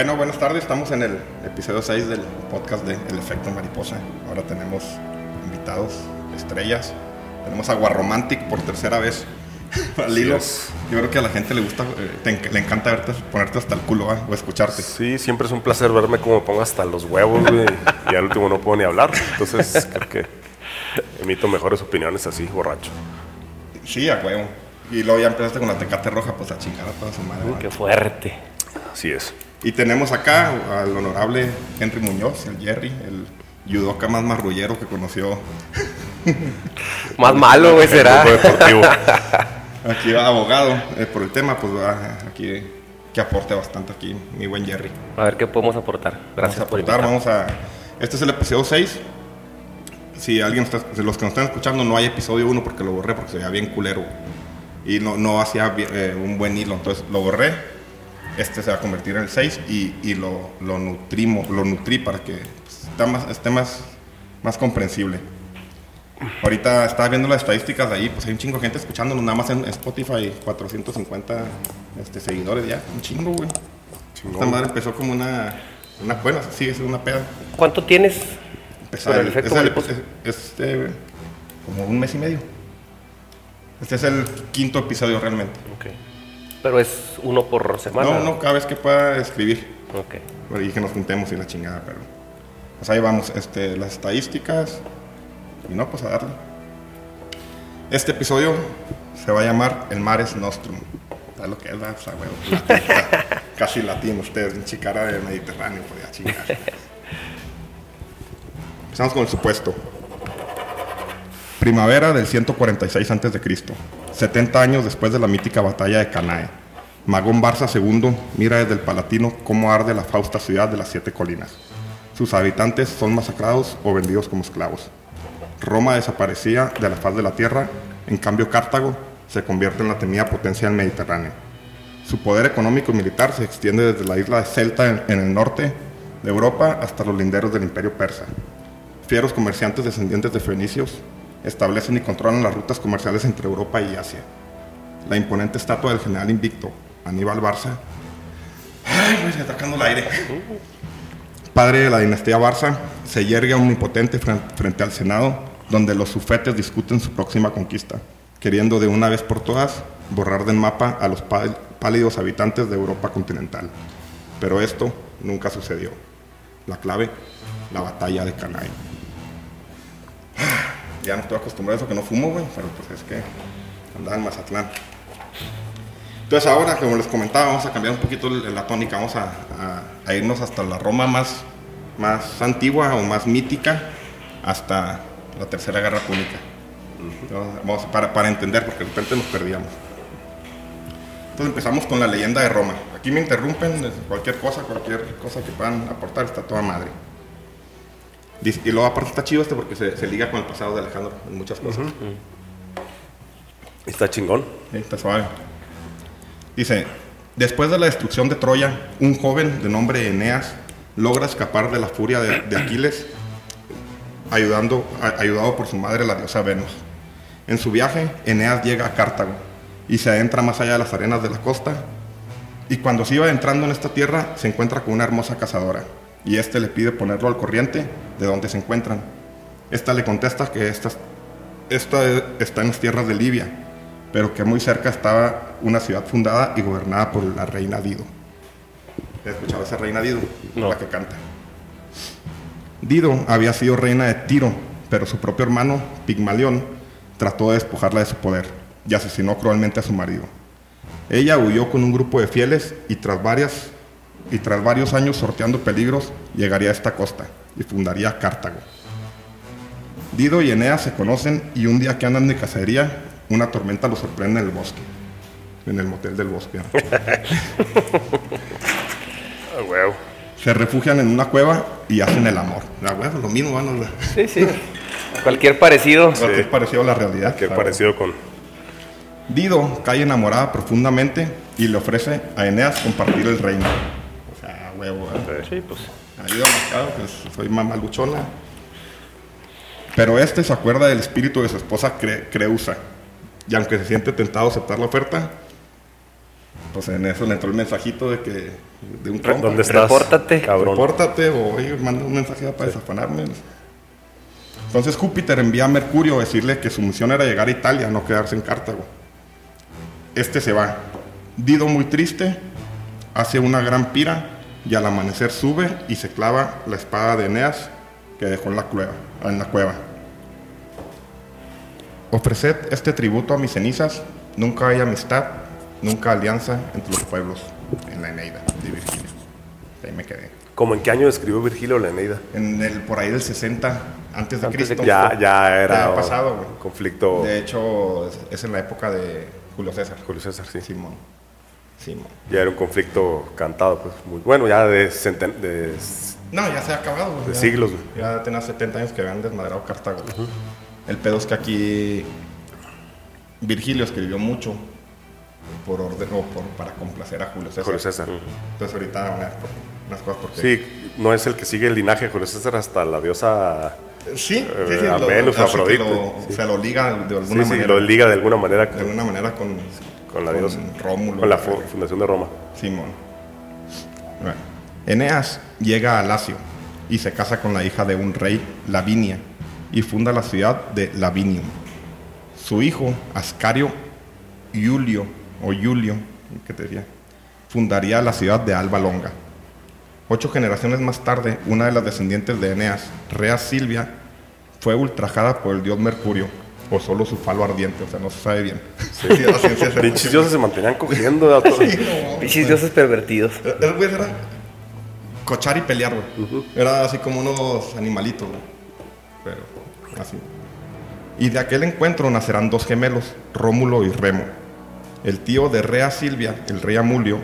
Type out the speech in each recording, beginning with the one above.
Bueno, buenas tardes. Estamos en el episodio 6 del podcast de El Efecto Mariposa. Ahora tenemos invitados, estrellas. Tenemos a Romantic por tercera vez al hilo. Yo creo que a la gente le gusta, eh, le encanta verte, ponerte hasta el culo o escucharte. Sí, siempre es un placer verme como pongo hasta los huevos, güey. y al último no puedo ni hablar. Entonces creo que emito mejores opiniones así, borracho. Sí, a huevo. Y luego ya empezaste con la tecate roja, pues a chingar a toda su madre. Uy, qué fuerte. Así es. Y tenemos acá al honorable Henry Muñoz, el Jerry, el judoka más marrullero que conoció. más malo, güey, será. aquí va abogado eh, por el tema, pues va aquí que aporte bastante aquí mi buen Jerry. A ver qué podemos aportar. Gracias vamos a aportar, vamos a Este es el episodio 6. Si alguien está, de los que nos están escuchando no hay episodio 1 porque lo borré porque se veía bien culero y no, no hacía eh, un buen hilo, entonces lo borré este se va a convertir en el 6 y, lo, lo, nutrimos, lo nutrí para que esté, más, esté más, más comprensible. Ahorita estaba viendo las estadísticas de ahí, pues hay un chingo de gente escuchándonos, nada más en Spotify, 450 este, seguidores ya, un chingo, güey. Esta madre empezó como una, una buena, sigue siendo una peda. ¿Cuánto tienes? Empezó el, efecto es, eh, como un mes y medio. Este es el quinto episodio realmente. Okay. Pero es uno por semana. No, no, cada vez que pueda escribir. Ok. Y que nos juntemos y la chingada, pero. Pues ahí vamos, este, las estadísticas. Y no, pues a darle. Este episodio se va a llamar El Mares Nostrum. ¿Sabes lo que es? O sea, bueno, casi latino ustedes, un chicara de Mediterráneo, por ya chingar. Empezamos con el supuesto. Primavera del 146 a.C. 70 años después de la mítica batalla de Canae. Magón Barça II mira desde el Palatino cómo arde la fausta ciudad de las siete colinas. Sus habitantes son masacrados o vendidos como esclavos. Roma desaparecía de la faz de la tierra, en cambio Cartago se convierte en la temida potencia del Mediterráneo. Su poder económico y militar se extiende desde la isla de Celta en el norte de Europa hasta los linderos del imperio persa. Fieros comerciantes descendientes de fenicios establecen y controlan las rutas comerciales entre Europa y Asia. La imponente estatua del general invicto, Aníbal Barça, ay, atacando el aire, padre de la dinastía Barça, se yergue omnipotente frente al Senado, donde los sufetes discuten su próxima conquista, queriendo de una vez por todas borrar del mapa a los pálidos habitantes de Europa continental. Pero esto nunca sucedió. La clave, la batalla de Canay ya no estoy acostumbrado a eso que no fumo, güey, pero pues es que andaba en Mazatlán. Entonces ahora, como les comentaba, vamos a cambiar un poquito la tónica, vamos a, irnos hasta la Roma más, más antigua o más mítica, hasta la Tercera Guerra Púnica. vamos para, para entender, porque de repente nos perdíamos. Entonces empezamos con la leyenda de Roma. Aquí me interrumpen, cualquier cosa, cualquier cosa que puedan aportar, está toda madre. Y luego aparte está chido este porque se, liga con el pasado de Alejandro en muchas cosas. Está chingón. está suave. Dice, después de la destrucción de Troya, un joven de nombre Eneas logra escapar de la furia de, Aquiles, ayudando, ayudado por su madre, la diosa Venus. En su viaje, Eneas llega a Cartago y se adentra más allá de las arenas de la costa. Y cuando se iba entrando en esta tierra, se encuentra con una hermosa cazadora y este le pide ponerlo al corriente de donde se encuentran. Esta le contesta que esta, esta está en las tierras de Libia, pero que muy cerca estaba una ciudad fundada y gobernada por la reina Dido. ¿Has escuchado esa reina Dido? La que canta. Dido había sido reina de Tiro, pero su propio hermano, Pigmalión, trató de despojarla de su poder y asesinó cruelmente a su marido. Ella huyó con un grupo de fieles y tras varias y tras varios años sorteando peligros, llegaría a esta costa y fundaría Cartago. Dido y Eneas se conocen y un día que andan de cacería, una tormenta los sorprende en el bosque, en el motel del bosque. Ah, huevo. Se refugian en una cueva y hacen el amor. La huevo, lo mismo, van a Sí, sí. Cualquier parecido. es parecido a la realidad. Qué la parecido con. Dido cae enamorada profundamente y le ofrece a Eneas compartir el reino. O sea, huevo, ¿eh? Sí, pues. claro, pues soy mamaluchona. Pero este se acuerda del espíritu de su esposa Cre- Creusa. Y aunque se siente tentado a aceptar la oferta, pues en eso le entró el mensajito de que de un compa, ¿Dónde estás? Repórtate. Cabrón. Repórtate o oye, manda un mensaje para desafanarme. Entonces Júpiter envía a Mercurio a decirle que su misión era llegar a Italia, no quedarse en Cartago. Este se va. Dido muy triste, hace una gran pira y al amanecer sube y se clava la espada de Eneas que dejó en la cueva. En la cueva. Ofreced este tributo a mis cenizas, nunca hay amistad, nunca alianza entre los pueblos en la Eneida de Virgilio. Ahí me quedé. ¿Cómo en qué año escribió Virgilio la Eneida? En el por ahí del 60 antes de Antes de Cristo. Ya, ya era. Ya pasado, güey. Conflicto. De hecho, es, es en la época de Julio César. Julio César, sí. Simón. Simón. Ya era un conflicto cantado, pues muy bueno, ya de, centen- de No, ya se ha acabado, güey. De Ya- siglos, güey. Ya tenía 70 años que habían desmadrado Cartago. El pedo es que aquí Virgilio escribió mucho por orden o por, para complacer a Julio César. Julio César. Entonces ahorita unas, unas cosas porque... Sí, no es el que sigue el linaje de Julio César hasta la diosa. Sí, sí, Eh, sí, a lo- Venus, así que Afrodite, lo- sí. Se lo liga de alguna Sí, sí, manera. lo liga de alguna manera de con, alguna manera con, con la diosa. Rómulo. Con la fu- fundación de Roma. Simón. Bueno, Eneas llega a Lacio y se casa con la hija de un rey, Lavinia, y funda la ciudad de Lavinium. Su hijo, Ascario Iulio, o Julio, ¿qué te diría? Fundaría la ciudad de Alba Longa. Ocho generaciones más tarde, una de las descendientes de Eneas, Rea Silvia, fue ultrajada por el dios Mercurio, o solo su falo ardiente, o sea, no se sabe bien. Sí, se- dioses se mantenían cogiendo. Sí, no, dioses pervertidos. el güey era cochar y pelear, güey. Era así como unos animalitos, güey. Pero así. Y de aquel encuentro nacerán dos gemelos, Rómulo y Remo. El tío de Rea Silvia, el rey Amulio,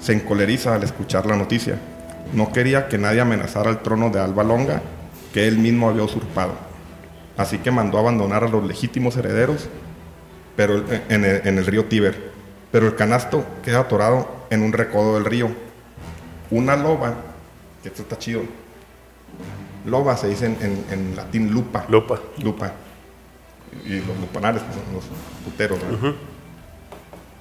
se encoleriza al escuchar la noticia. No quería que nadie amenazara el trono de Alba Longa, que él mismo había usurpado. Así que mandó abandonar a los legítimos herederos pero el- en el, en el río Tíber. Pero el canasto queda atorado en un recodo del río. Una loba, que esto está chido. Loba se dice en, en- en latín lupa. Lupa. Lupa. Y los lupanares, pues, son los puteros. ¿verdad?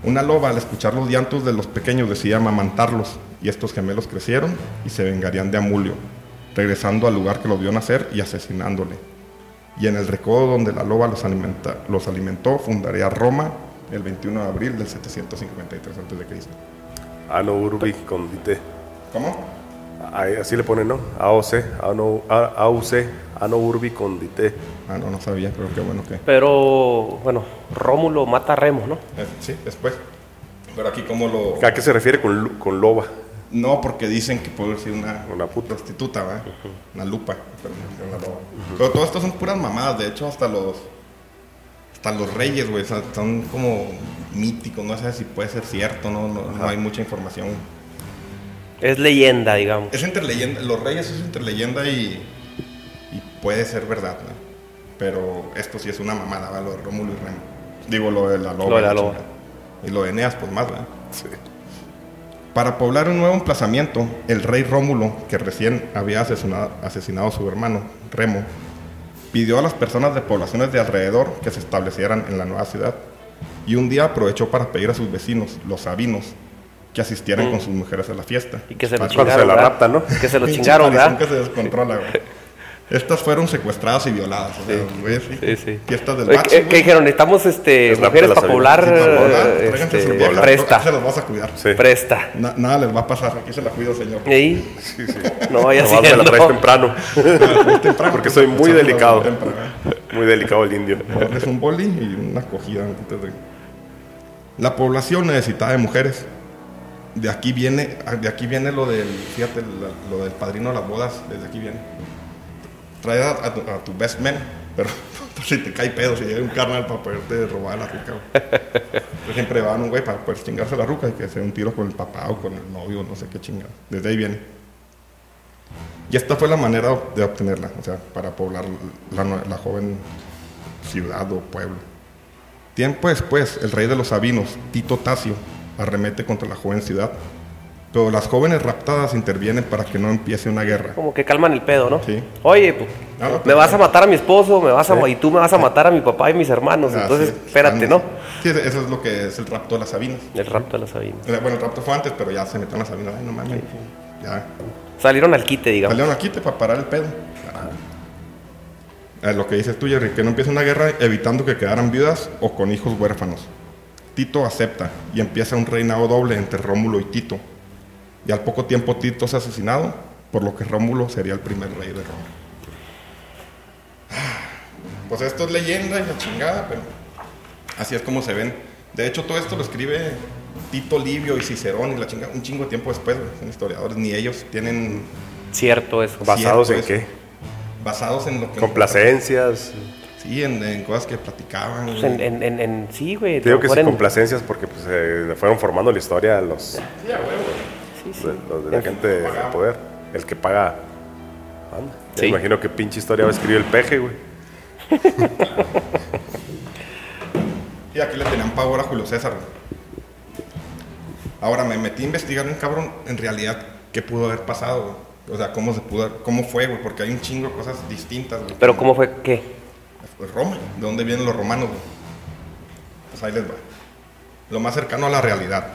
Una loba, al escuchar los llantos de los pequeños, decía amamantarlos. Y estos gemelos crecieron y se vengarían de Amulio, regresando al lugar que los vio nacer y asesinándole. Y en el recodo donde la loba los, alimenta- los alimentó, fundaría Roma el 21 de abril del 753 a.C. Ano Urbi Condite. ¿Cómo? Así le ponen, ¿no? AOC, Ano, Ano Urbi Condite. Ah, no, no sabía, pero qué bueno que... Pero, bueno, Rómulo mata a Remo, ¿no? Eh, sí, después. Pero aquí como lo... ¿A qué se refiere con, con loba? No, porque dicen que puede ser una, Una puta. prostituta, ¿verdad? Una lupa. pero no una loba. Pero todo esto son puras mamadas. De hecho, hasta los... Hasta los reyes, güey, son, son como míticos. No sé si puede ser cierto, no, no, no hay mucha información. Es leyenda, digamos. Es entre leyenda, los reyes es entre leyenda y, y puede ser verdad, ¿no? Pero esto sí es una mamada, ¿verdad? Lo de Rómulo y Remo. Digo, lo de la loba. Lo de la y loba. Y lo de Eneas, pues más, ¿verdad? Sí. Para poblar un nuevo emplazamiento, el rey Rómulo, que recién había asesinado, asesinado a su hermano, Remo, pidió a las personas de poblaciones de alrededor que se establecieran en la nueva ciudad. Y un día aprovechó para pedir a sus vecinos, los sabinos, que asistieran con sus mujeres a la fiesta. Y que se lo Cuando chingaron. se la raptan, ¿no? Que se lo Pinche chingaron, ¿verdad? que se descontrola, güey. Estas fueron secuestradas y violadas. o sea, güey, sí. Sí, sí. Fiestas del Oye, bachi, ¿qué, dijeron? Necesitamos este, mujeres para poblar. Sí, eh, este, viejas, presta. Se los vas a cuidar. Sí. Presta. Na- nada les va a pasar. Aquí se la cuido, señor. ¿Y? Sí, sí. No vaya Nomás me la traes temprano. Temprano, Porque soy muy delicado. Muy delicado el indio. Es un boli y una acogida. La población necesitaba de mujeres. De aquí viene, de aquí viene lo del, fíjate, lo del padrino de las bodas, desde aquí viene. Trae a, a tu, a tu best man, pero si te cae pedo, si llega un carnal para poderte robar la ruca, siempre van un güey para poder chingarse la ruca y que se dé un tiro con el papá o con el novio, no sé qué chingada. Desde ahí viene. Y esta fue la manera de obtenerla, o sea, para poblar la, la joven ciudad o pueblo. Tiempo después, el rey de los sabinos, Tito Tasio, arremete contra la joven ciudad. Pero las jóvenes raptadas intervienen para que no empiece una guerra. Como que calman el pedo, ¿no? Sí. Oye, pues, No, no, me vas a matar a mi esposo, me vas a, y tú me vas a matar a mi papá y mis hermanos. Entonces, es, espérate, están- ¿no? Sí, eso es lo que es el rapto de las sabinas. El rapto de las Sabinas. Sea, Bueno, el rapto fue antes, pero ya se metió en las sabinas. Ay, no mames. Ya. Salieron al quite, digamos. Salieron aquí te para parar el pedo. Eh, lo que dices tú, Jerry, que no empiece una guerra evitando que quedaran viudas o con hijos huérfanos. Tito acepta y empieza un reinado doble entre Rómulo y Tito. Y al poco tiempo Tito es asesinado, por lo que Rómulo sería el primer rey de Roma. Pues esto es leyenda y la chingada, pero así es como se ven. De hecho, todo esto lo escribe Tito Livio y Cicerón y la chingada un chingo de tiempo después, güey. son historiadores, ni ellos tienen Cierto eso. ¿Basados en Cierto, qué? basados en lo que... Complacencias. Sí, en, en cosas que platicaban. Pues güey. en, en, en, en- sí, güey. Te digo que sí, complacencias porque pues, eh, fueron formando la historia los, sí, sí. los de la gente de poder. El que paga. Anda. Ya Sí. Me imagino que pinche historia va a escribir el peje, güey. Y aquí le tenían pavor a Julio César. güey. Ahora me metí a investigar un cabrón, en realidad, qué pudo haber pasado, güey. O sea, cómo se pudo, cómo fue, güey, porque hay un chingo de cosas distintas, güey. Pero ¿cómo fue qué? Pues Roma, ¿de dónde vienen los romanos? güey? Pues ahí les va. Lo más cercano a la realidad.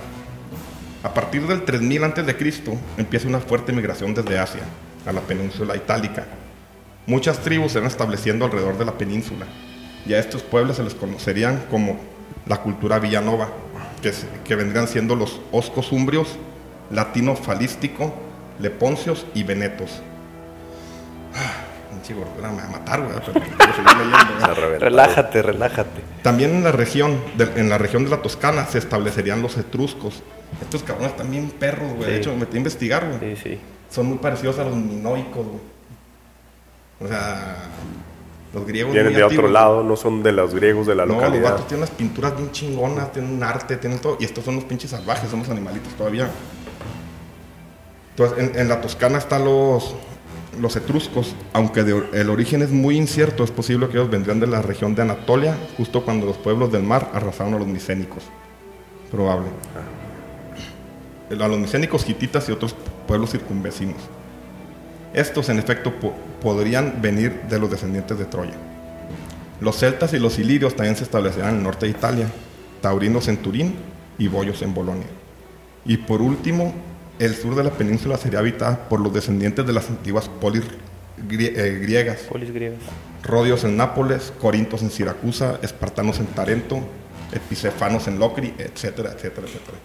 A partir del 3000 antes de Cristo empieza una fuerte migración desde Asia a la península itálica. Muchas tribus se van estableciendo alrededor de la península y a estos pueblos se les conocerían como la cultura villanova, que, que vendrían siendo los oscos umbrios, latino falístico, leponcios y venetos. Pinche gordura me va a matar, güey, pero. Relájate, relájate. También en la región, de, en la región de la Toscana se establecerían los etruscos. Estos cabrones también perros, güey. De hecho, me metí a investigar, güey. Sí, sí. Son muy parecidos a los minoicos, güey. O sea, los griegos. Vienen muy de otro lado, no son de los griegos de la No, los localidad. vatos tienen unas pinturas bien chingonas, tienen un arte, tienen todo. Y estos son los pinches salvajes, son los animalitos todavía. Entonces, en, en la Toscana están los, los etruscos, aunque de- el origen es muy incierto, es posible que ellos vendrían de la región de Anatolia, justo cuando los pueblos del mar arrasaron a los micénicos. Probable. A los micénicos, hititas y otros pueblos circunvecinos. Estos, en efecto, po- podrían venir de los descendientes de Troya. Los celtas y los ilirios también se establecerán en el norte de Italia, taurinos en Turín y boyos en Bolonia. Y por último, el sur de la península sería habitada por los descendientes de las antiguas polis grie- eh, griegas, Polis griegas. rodios en Nápoles, corintos en Siracusa, espartanos en Tarento, epicefanos en Locri, etcétera, etcétera, etcétera.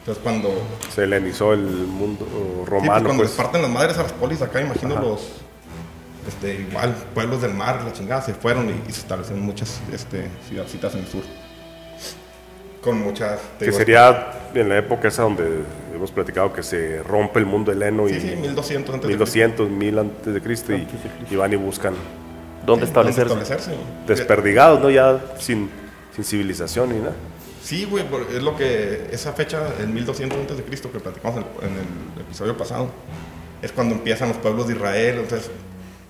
Entonces cuando, sí, Se helenizó el mundo pues, romano. cuando pues. les parten las madres a las polis acá, imagino los, este, igual, pueblos del mar, la chingada, se fueron y, y se establecieron muchas este, ciudadcitas en el sur. Con muchas... Que digo, sería en la época esa donde hemos platicado que se rompe el mundo heleno Sí, y sí, 1200 antes de 1200, 1000 antes de Cristo y, y van y buscan ¿Dónde Sí, establecerse? establecerse. desperdigados, ¿no? Ya sin, sin civilización ni nada. Sí, güey, es lo que esa fecha, el 1200 antes de Cristo que platicamos en el, en el episodio pasado, es cuando empiezan los pueblos de Israel, entonces,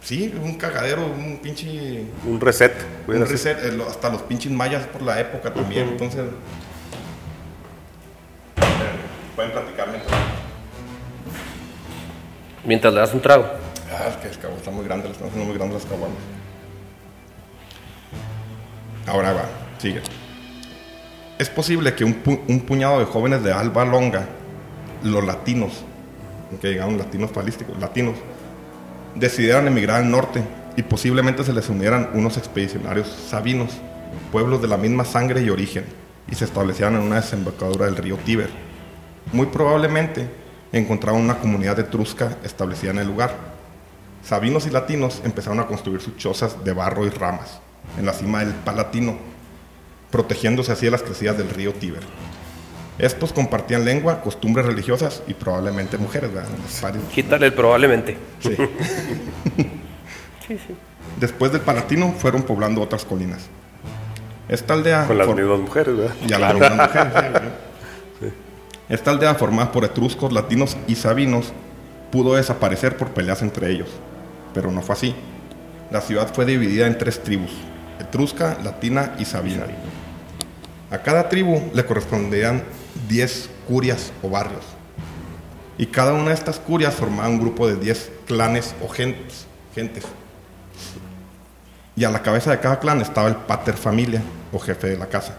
sí, un cagadero, un pinche, Un reset. un reset, eh, hasta los pinches mayas por la época también, entonces, pueden platicar mientras, Mientras le das un trago. ah, es que el cabo está muy grande, están haciendo muy grandes las caguamas. Ahora va, sigue. Es posible que un, pu- un puñado de jóvenes de Alba Longa, los latinos, que llegaron latinos falísticos, latinos, decidieran emigrar al norte y posiblemente se les unieran unos expedicionarios sabinos, pueblos de la misma sangre y origen, y se establecieran en una desembocadura del río Tíber. Muy probablemente encontraban una comunidad etrusca establecida en el lugar. Sabinos y latinos empezaron a construir sus chozas de barro y ramas en la cima del Palatino, protegiéndose así de las crecidas del río Tíber. Estos compartían lengua, costumbres religiosas y probablemente mujeres, ¿verdad? Quítale el probablemente. Sí. Sí, sí. Después del Palatino fueron poblando otras colinas. Esta aldea... Con las for- mismas mujeres, ¿verdad? y a las mismas mujeres, sí. Esta aldea formada por etruscos, latinos y sabinos pudo desaparecer por peleas entre ellos, pero no fue así. La ciudad fue dividida en tres tribus, etrusca, latina y sabina. A cada tribu le correspondían 10 curias o barrios. Y cada una de estas curias formaba un grupo de 10 clanes o gentes. gentes. Y a la cabeza de cada clan estaba el pater familia o jefe de la casa.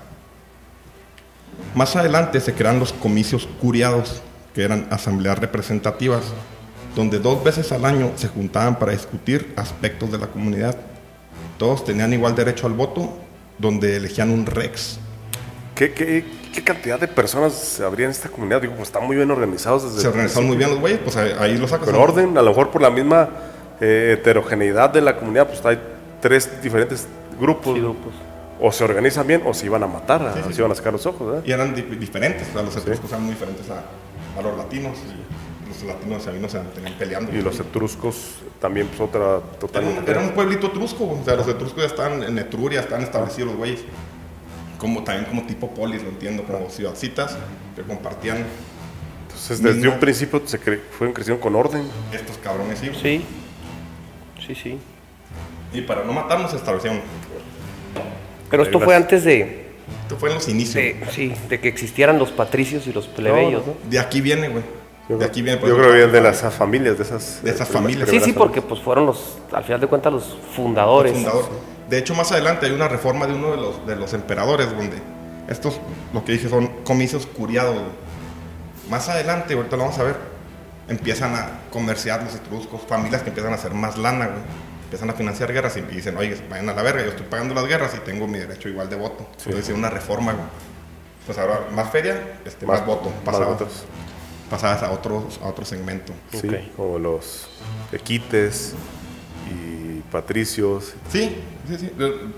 Más adelante se crean los comicios curiados, que eran asambleas representativas, donde dos veces al año se juntaban para discutir aspectos de la comunidad. Todos tenían igual derecho al voto, donde elegían un rex. ¿Qué, qué, qué cantidad de personas habría en esta comunidad? Digo, pues están muy bien organizados desde Se organizaron muy bien los güeyes, pues ahí, ahí lo sacas. Con orden, a lo mejor por la misma eh, heterogeneidad de la comunidad, pues hay tres diferentes grupos. Sí, grupos. O se organizan bien o se iban a matar, Sí, sí, se sí. iban a sacar los ojos, ¿verdad? Y eran di- diferentes, o sea, los etruscos eran muy diferentes a, a los latinos. Y los latinos y sabinos se tenían peleando. Y los etruscos también, pues otra Era totalmente. un, era un pueblito etrusco, o sea, los etruscos ya estaban en Etruria, estaban establecidos los güeyes. Como, también como tipo polis, lo entiendo, como ciudadcitas que compartían Entonces, desde mismo- un principio se cre- fueron creciendo con orden. estos cabrones. Sí. Sí. Sí, sí. Y para no matarnos se establecieron. Pero esto fue antes de, Esto fue en los inicios. de, sí, de que existieran los patricios y los plebeyos, ¿no? De aquí viene, güey. Yo, De aquí viene. yo creo que es de las familias, de esas, De esas familias. Sí, sí, porque pues fueron los, al final de cuentas, los fundadores. fundador. De hecho, más adelante hay una reforma de uno de los, de los emperadores donde estos, lo que dije, son comicios curiados. Más adelante, ahorita lo vamos a ver, empiezan a comerciar los etruscos, familias que empiezan a hacer más lana, güey. Empiezan a financiar guerras y dicen, oye, vayan a la verga, yo estoy pagando las guerras y tengo mi derecho igual de voto. Entonces, hicieron una reforma, güey. Pues ahora, más feria, este, más, voto. Más Pasabas, votos. pasabas a, otros, a otro segmento. Sí, Ok. como los equites y patricios. Sí, sí, sí.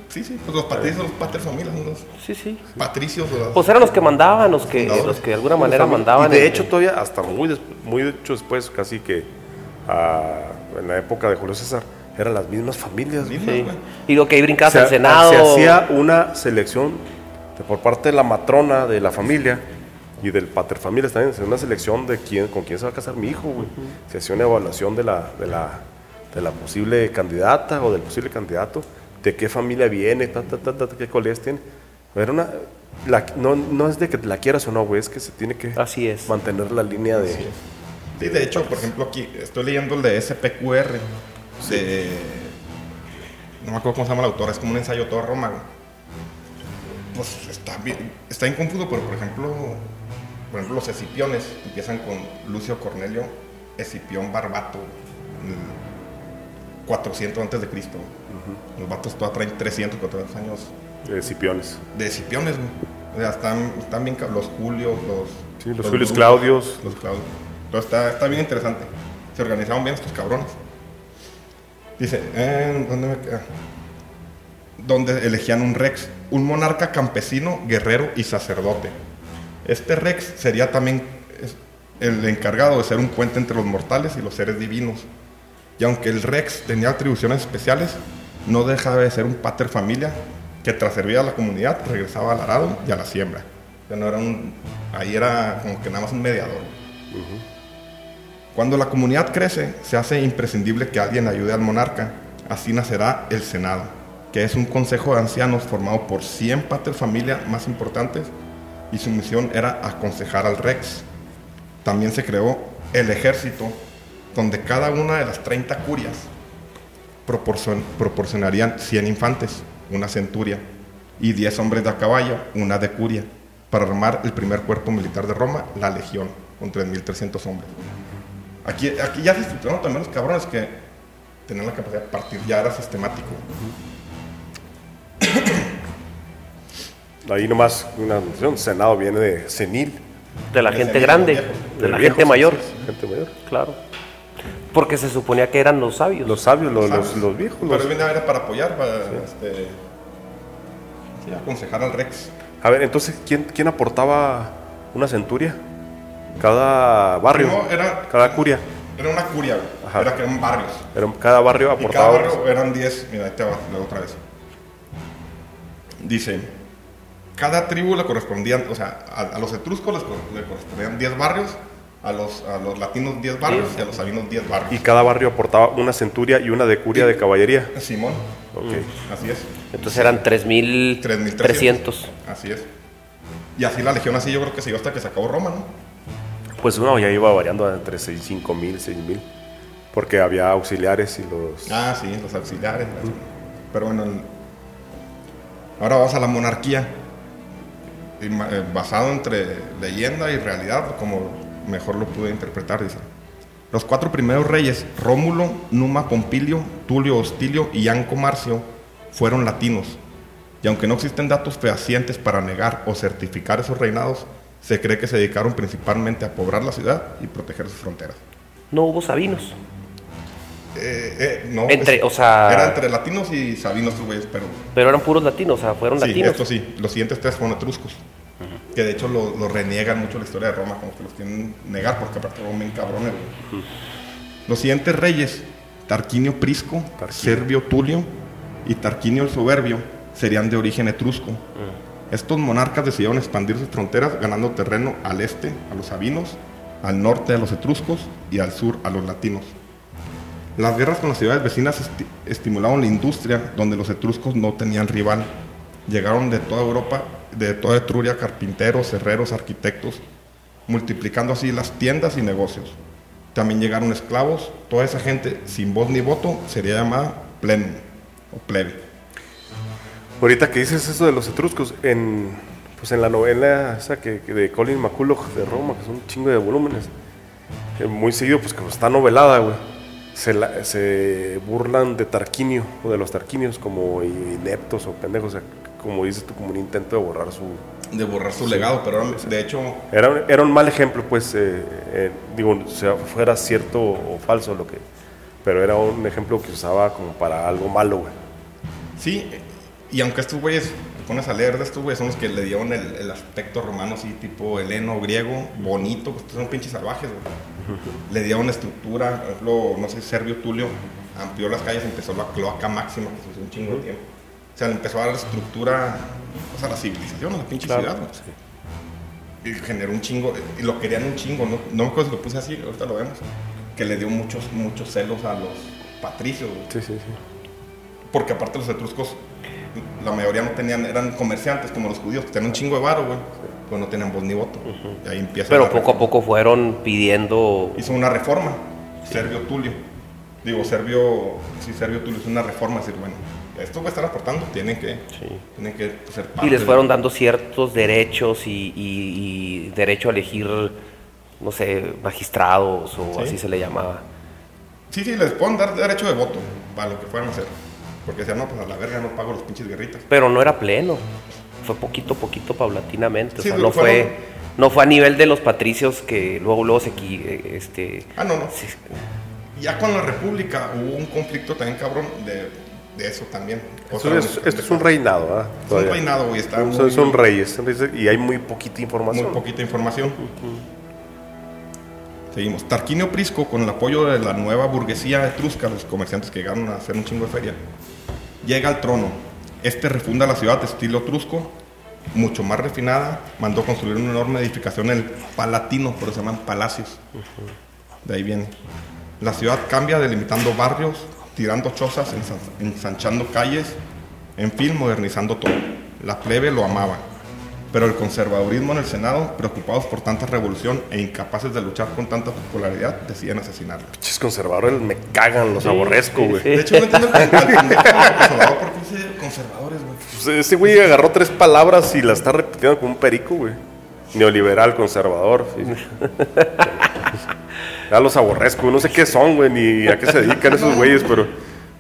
Sí, sí, pues los patricios, los pater familias, los Sí, sí. patricios. los- Pues eran los que mandaban, los que, los que de alguna manera mandaban. Y de hecho, todavía, hasta muy, des- muy de hecho después, casi que ah, en la época de Julio César, eran las mismas familias. mismas, Sí. Y lo que ahí brincabas Se, al Senado. se hacía una selección de- por parte de la matrona de la familia y del paterfamilias también, se hacía una selección de quién, con quién se va a casar mi hijo, güey. Se hacía una evaluación de la, de, la, de la posible candidata o del posible candidato, de qué familia viene, ta, ta, ta, ta, qué colegios tiene. Era una, la- no, no es de que la quieras o no, güey, es que se tiene que Así es. mantener la línea de... Sí, de hecho, por ejemplo, aquí estoy leyendo el de SPQR. De, no me acuerdo cómo se llama el autor, es como un ensayo todo Roma. güey. Pues está bien, está bien confuso, pero por ejemplo, por ejemplo, los escipiones empiezan con Lucio Cornelio Escipión Barbato, 400 antes de Cristo. Los vatos todavía traen 300, 400 años de Escipiones. de escipiones, güey. O sea, están, están bien los Julios, los. Sí, los Julios Claudios. Los Claudios. Entonces está, está bien interesante. Se organizaron bien estos cabrones. Dice, ¿en ¿dónde me queda? Donde elegían un rex, un monarca campesino, guerrero y sacerdote. Este rex sería también el encargado de ser un puente entre los mortales y los seres divinos. Y aunque el rex tenía atribuciones especiales, no dejaba de ser un pater familia que tras servir a la comunidad regresaba al arado y a la siembra. Sea, no era un, ahí era como que nada más un mediador. Cuando la comunidad crece, se hace imprescindible que alguien ayude al monarca. Así nacerá el Senado, que es un consejo de ancianos formado por 100 pater familia más importantes y su misión era aconsejar al rex. También se creó el ejército, donde cada una de las 30 curias proporcion- proporcionarían 100 infantes, una centuria, y 10 hombres de a caballo, una de curia, para armar el primer cuerpo militar de Roma, la legión, con 3.300 hombres. Aquí, aquí ya se estructuraron también los cabrones que tenían la capacidad de partir, ya era sistemático. Ahí nomás una noción, Senado viene de senil. De la De gente grande, de la viejos, gente mayor, sí, sí, gente mayor. claro. Porque se suponía que eran los sabios. Los sabios, los, los, ¿sabes? los viejos. Pero los- viene a ver para apoyar, para este, sí, aconsejar al Rex. A ver, entonces, ¿quién, quién aportaba una centuria. Cada barrio, No, era- cada curia. Era una curia, güey. Ajá. Era que eran barrios. Era- cada barrio Y cada aportaba. barrio eran 10. Mira, ahí te va, luego otra vez. Dice, cada tribu le correspondían, o sea, a, a los etruscos les, le correspondían 10 barrios, a los, a los latinos 10 barrios y a los sabinos 10 y barrios. cada barrio aportaba una centuria y una de curia de caballería. Simón, Ok. así es. Entonces eran 3.300. 3300. Así es. Y así la legión así yo creo que siguió hasta que se acabó Roma, ¿no? Pues uno ya iba variando entre 5 mil, 6 mil. Porque había auxiliares y los. Ah, sí, los auxiliares. las- Pero bueno, el- ahora vamos a la monarquía. Y eh, Basado entre leyenda y realidad, como mejor lo pude interpretar, dice. Los cuatro primeros reyes, Rómulo, Numa Pompilio, Tulio Hostilio y Anco Marcio, fueron latinos. Y aunque no existen datos fehacientes para negar o certificar esos reinados, se cree que se dedicaron principalmente a poblar la ciudad y proteger sus fronteras. No hubo sabinos. Eh, eh, no, Entre, es- o sea- Era entre latinos y sabinos, güeyes, pero. Pero eran puros latinos, o sea, fueron Sí, latinos. esto sí. Los siguientes tres fueron etruscos. Que de hecho lo, lo reniegan mucho la historia de Roma, como que los quieren negar, porque aparte fueron bien cabrones, güey. Los siguientes reyes, Tarquinio Prisco, Tarquinio. Servio Tulio y Tarquinio el Soberbio, serían de origen etrusco. Estos monarcas decidieron expandir sus fronteras, ganando terreno al este a los sabinos, al norte a los etruscos y al sur a los latinos. Las guerras con las ciudades vecinas esti- estimularon la industria donde los etruscos no tenían rival. Llegaron de toda Europa, de toda Etruria, carpinteros, herreros, arquitectos, multiplicando así las tiendas y negocios. También llegaron esclavos, toda esa gente sin voz ni voto sería llamada plenum o plebe. Ahorita que dices eso de los etruscos, en, pues en la novela esa que, que de Colin McCulloch de Roma, que son un chingo de volúmenes, que muy seguido, pues como está novelada, güey, se, la- se burlan de Tarquinio o de los Tarquinios como ineptos o pendejos, como dices tú, como un intento de borrar su. De borrar su legado, pero de hecho, Era, era un mal ejemplo, pues, eh, eh, digo, o sea, fuera cierto o falso lo que. Pero era un ejemplo que usaba como para algo malo, güey. sí, y aunque estos güeyes, pones a leer de estos güeyes, son los que le dieron el, el aspecto romano, así tipo heleno, griego, bonito, pues son pinches salvajes, güey. Le dieron estructura, por ejemplo, no sé, Servio Tulio amplió las calles, empezó la cloaca máxima, que se usó un chingo de tiempo. O sea, le empezó a dar estructura pues, a la civilización, a la pinche Claro, ciudad, güey. Y generó un chingo, y lo querían un chingo, no, no me acuerdo si lo puse así, ahorita lo vemos, que le dio muchos, muchos celos a los patricios. Sí, sí, sí. Porque aparte los etruscos, la mayoría no tenían, eran comerciantes como los judíos, que tenían un chingo de varo, güey. Pues no tenían voz ni voto. Y ahí empieza Pero la poco a poco fueron pidiendo. Hizo una reforma, Servio Tulio. Digo, Servio, sí, Servio Tulio hizo una reforma, decir, bueno, estos que están aportando tienen que, tienen que ser parte Y les de- fueron dando ciertos derechos y, y- y derecho a elegir, no sé, magistrados o Sí. así se le llamaba. Sí, sí, les pueden dar derecho de voto para lo que fueran a hacer. Porque decían, no, pues a la verga no pago los pinches guerritas. Pero no era pleno. Fue poquito a poquito, paulatinamente. O Sí, sea, no fue, no fue a nivel de los patricios que luego, luego se eh, este, Ah, no, no. sí, Ya con la República hubo un conflicto también cabrón de, de eso también. Otra es, esto es un reinado, ¿verdad? Es un reinado, güey. Está Son, muy, son reyes, son reyes, y hay muy poquita información. muy poquita información. Seguimos. Tarquinio Prisco, con el apoyo de la nueva burguesía etrusca, los comerciantes que llegaron a hacer un chingo de feria, llega al trono. Este refunda la ciudad de estilo etrusco, mucho más refinada. Mandó construir una enorme edificación, el Palatino, por eso se llaman palacios. De ahí viene. La ciudad cambia delimitando barrios, tirando chozas, ensan- ensanchando calles, en fin, modernizando todo. La plebe lo amaba. Pero el conservadurismo en el Senado, preocupados por tanta revolución e incapaces de luchar con tanta popularidad, deciden asesinarla. Pinches conservadores me cagan, los aborrezco, güey. sí. De hecho, no entiendo el conservador, ¿por qué dice conservadores, güey? Pues ese güey agarró tres palabras y las está repitiendo como un perico, güey. Neoliberal, conservador. ya los aborrezco. No sé qué son, güey, ni a qué se dedican esos güeyes, pero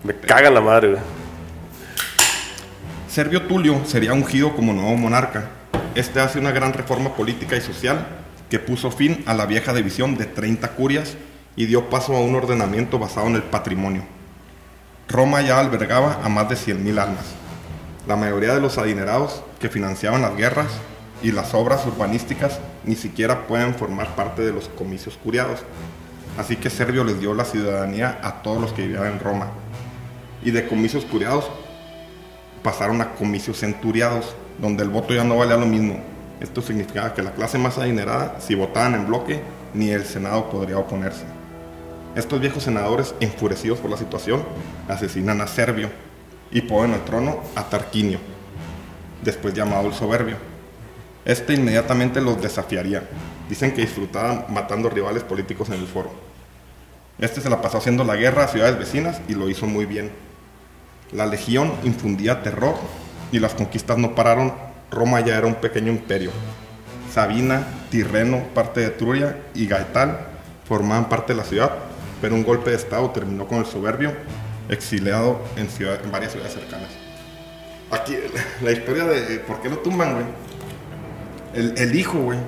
me cagan la madre, güey. Servio Tulio sería ungido como nuevo monarca. Este hace una gran reforma política y social que puso fin a la vieja división de 30 curias y dio paso a un ordenamiento basado en el patrimonio. Roma ya albergaba a más de 100.000 almas. La mayoría de los adinerados que financiaban las guerras y las obras urbanísticas ni siquiera pueden formar parte de los comicios curiados. Así que Servio les dio la ciudadanía a todos los que vivían en Roma. Y de comicios curiados pasaron a comicios centuriados, donde el voto ya no valía lo mismo. Esto significaba que la clase más adinerada, si votaban en bloque, ni el Senado podría oponerse. Estos viejos senadores, enfurecidos por la situación, asesinan a Servio y ponen al trono a Tarquinio, después llamado el Soberbio. Este inmediatamente los desafiaría. Dicen que disfrutaban matando rivales políticos en el foro. Este se la pasó haciendo la guerra a ciudades vecinas y lo hizo muy bien. La legión infundía terror y las conquistas no pararon. Roma ya era un pequeño imperio. Sabina, Tirreno, parte de Etruria y Gaetal formaban parte de la ciudad, pero un golpe de estado terminó con el soberbio, exiliado en, varias ciudades cercanas. Aquí, la historia de por qué lo tumban, güey. El hijo, güey,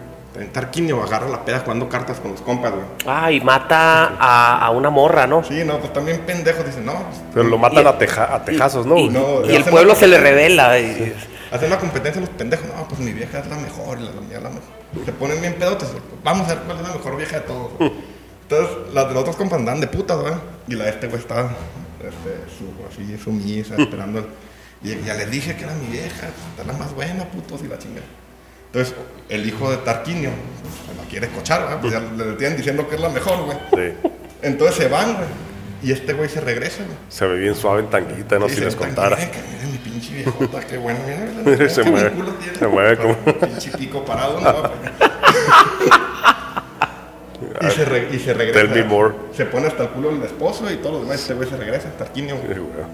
Tarquinio agarra la peda jugando cartas con los compas, güey. Ah, y mata a, a una morra, ¿no? Sí, no, pues también pendejos dicen, no, Pero lo matan Y- a, teja- a tejazos, ¿no? Y, No, y el pueblo la- se le revela. y- Hacen una competencia los pendejos. No, pues mi vieja es la mejor y la, la mía es la mejor. Se ponen bien pedotes. Vamos a ver cuál es la mejor vieja de todos. Entonces, las de los otros compas andaban de putas, ¿verdad? Y la de este güey estaba este, su, así, sumisa, esperando. el- y ya les dije que era mi vieja, está la más buena, putos, y la chingada. Entonces, el hijo de Tarquinio pues, se la quiere cochar, ¿verdad? Pues ya le tienen diciendo que es la mejor, güey. Sí. Entonces se van, güey. Y este güey se regresa, güey. Se ve bien suave en tanguita, ¿no? Sí, si se les contara. Miren, que miren mi pinche viejota, qué bueno. Miren, Mira, se qué mueve, culo tiene. se mueve como- Pinche pico parado, ¿no? y, se re- y se regresa. Tell me more. Se pone hasta el culo el esposo y todo lo demás. Este güey se regresa, Tarquinio. Sí, güey.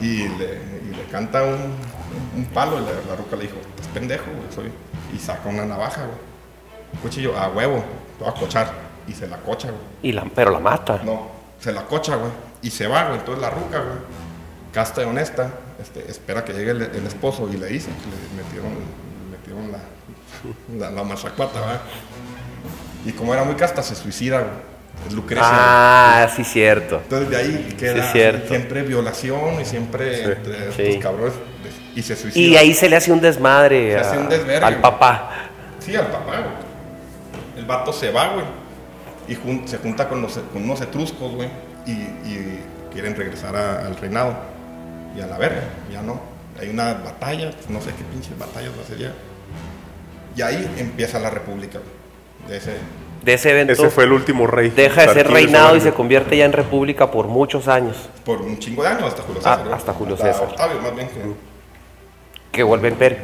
Y le, y le canta un, un palo y la, la ruca le dijo, estás pendejo, güey, soy. Y saca una navaja, güey. Cuchillo, a huevo, te voy a cochar. Y se la cocha, güey. y la, pero la mata. No, se la cocha, güey. Y se va, güey. Entonces la ruca, güey, casta y honesta, este, espera que llegue el, el esposo y le dice que le metieron, le metieron la, la, la mazacuata, ¿verdad? Y como era muy casta, se suicida, güey. Es Lucrecia. güey. Ah, sí, cierto. Entonces de ahí queda Sí, es siempre violación y siempre entre Sí. estos cabrones. Y se suicida. Y ahí se le hace un desmadre Se a- hace un desvergue, al güey. papá. Sí, al papá, güey. El vato se va, güey. Y jun- se junta con, los, con unos etruscos, güey. Y, y quieren regresar a- al reinado. Y a la verga, ya no. Hay una batalla, no sé qué pinches batallas va a ser ya. Y ahí empieza la república, güey. De ese, De ese evento Ese fue el último rey. deja de ser reinado y se convierte ya en república por muchos años. por un chingo de años hasta Julio Ah, César. güey. hasta Julio César. Octavio, más bien. Que, Que vuelve imperio.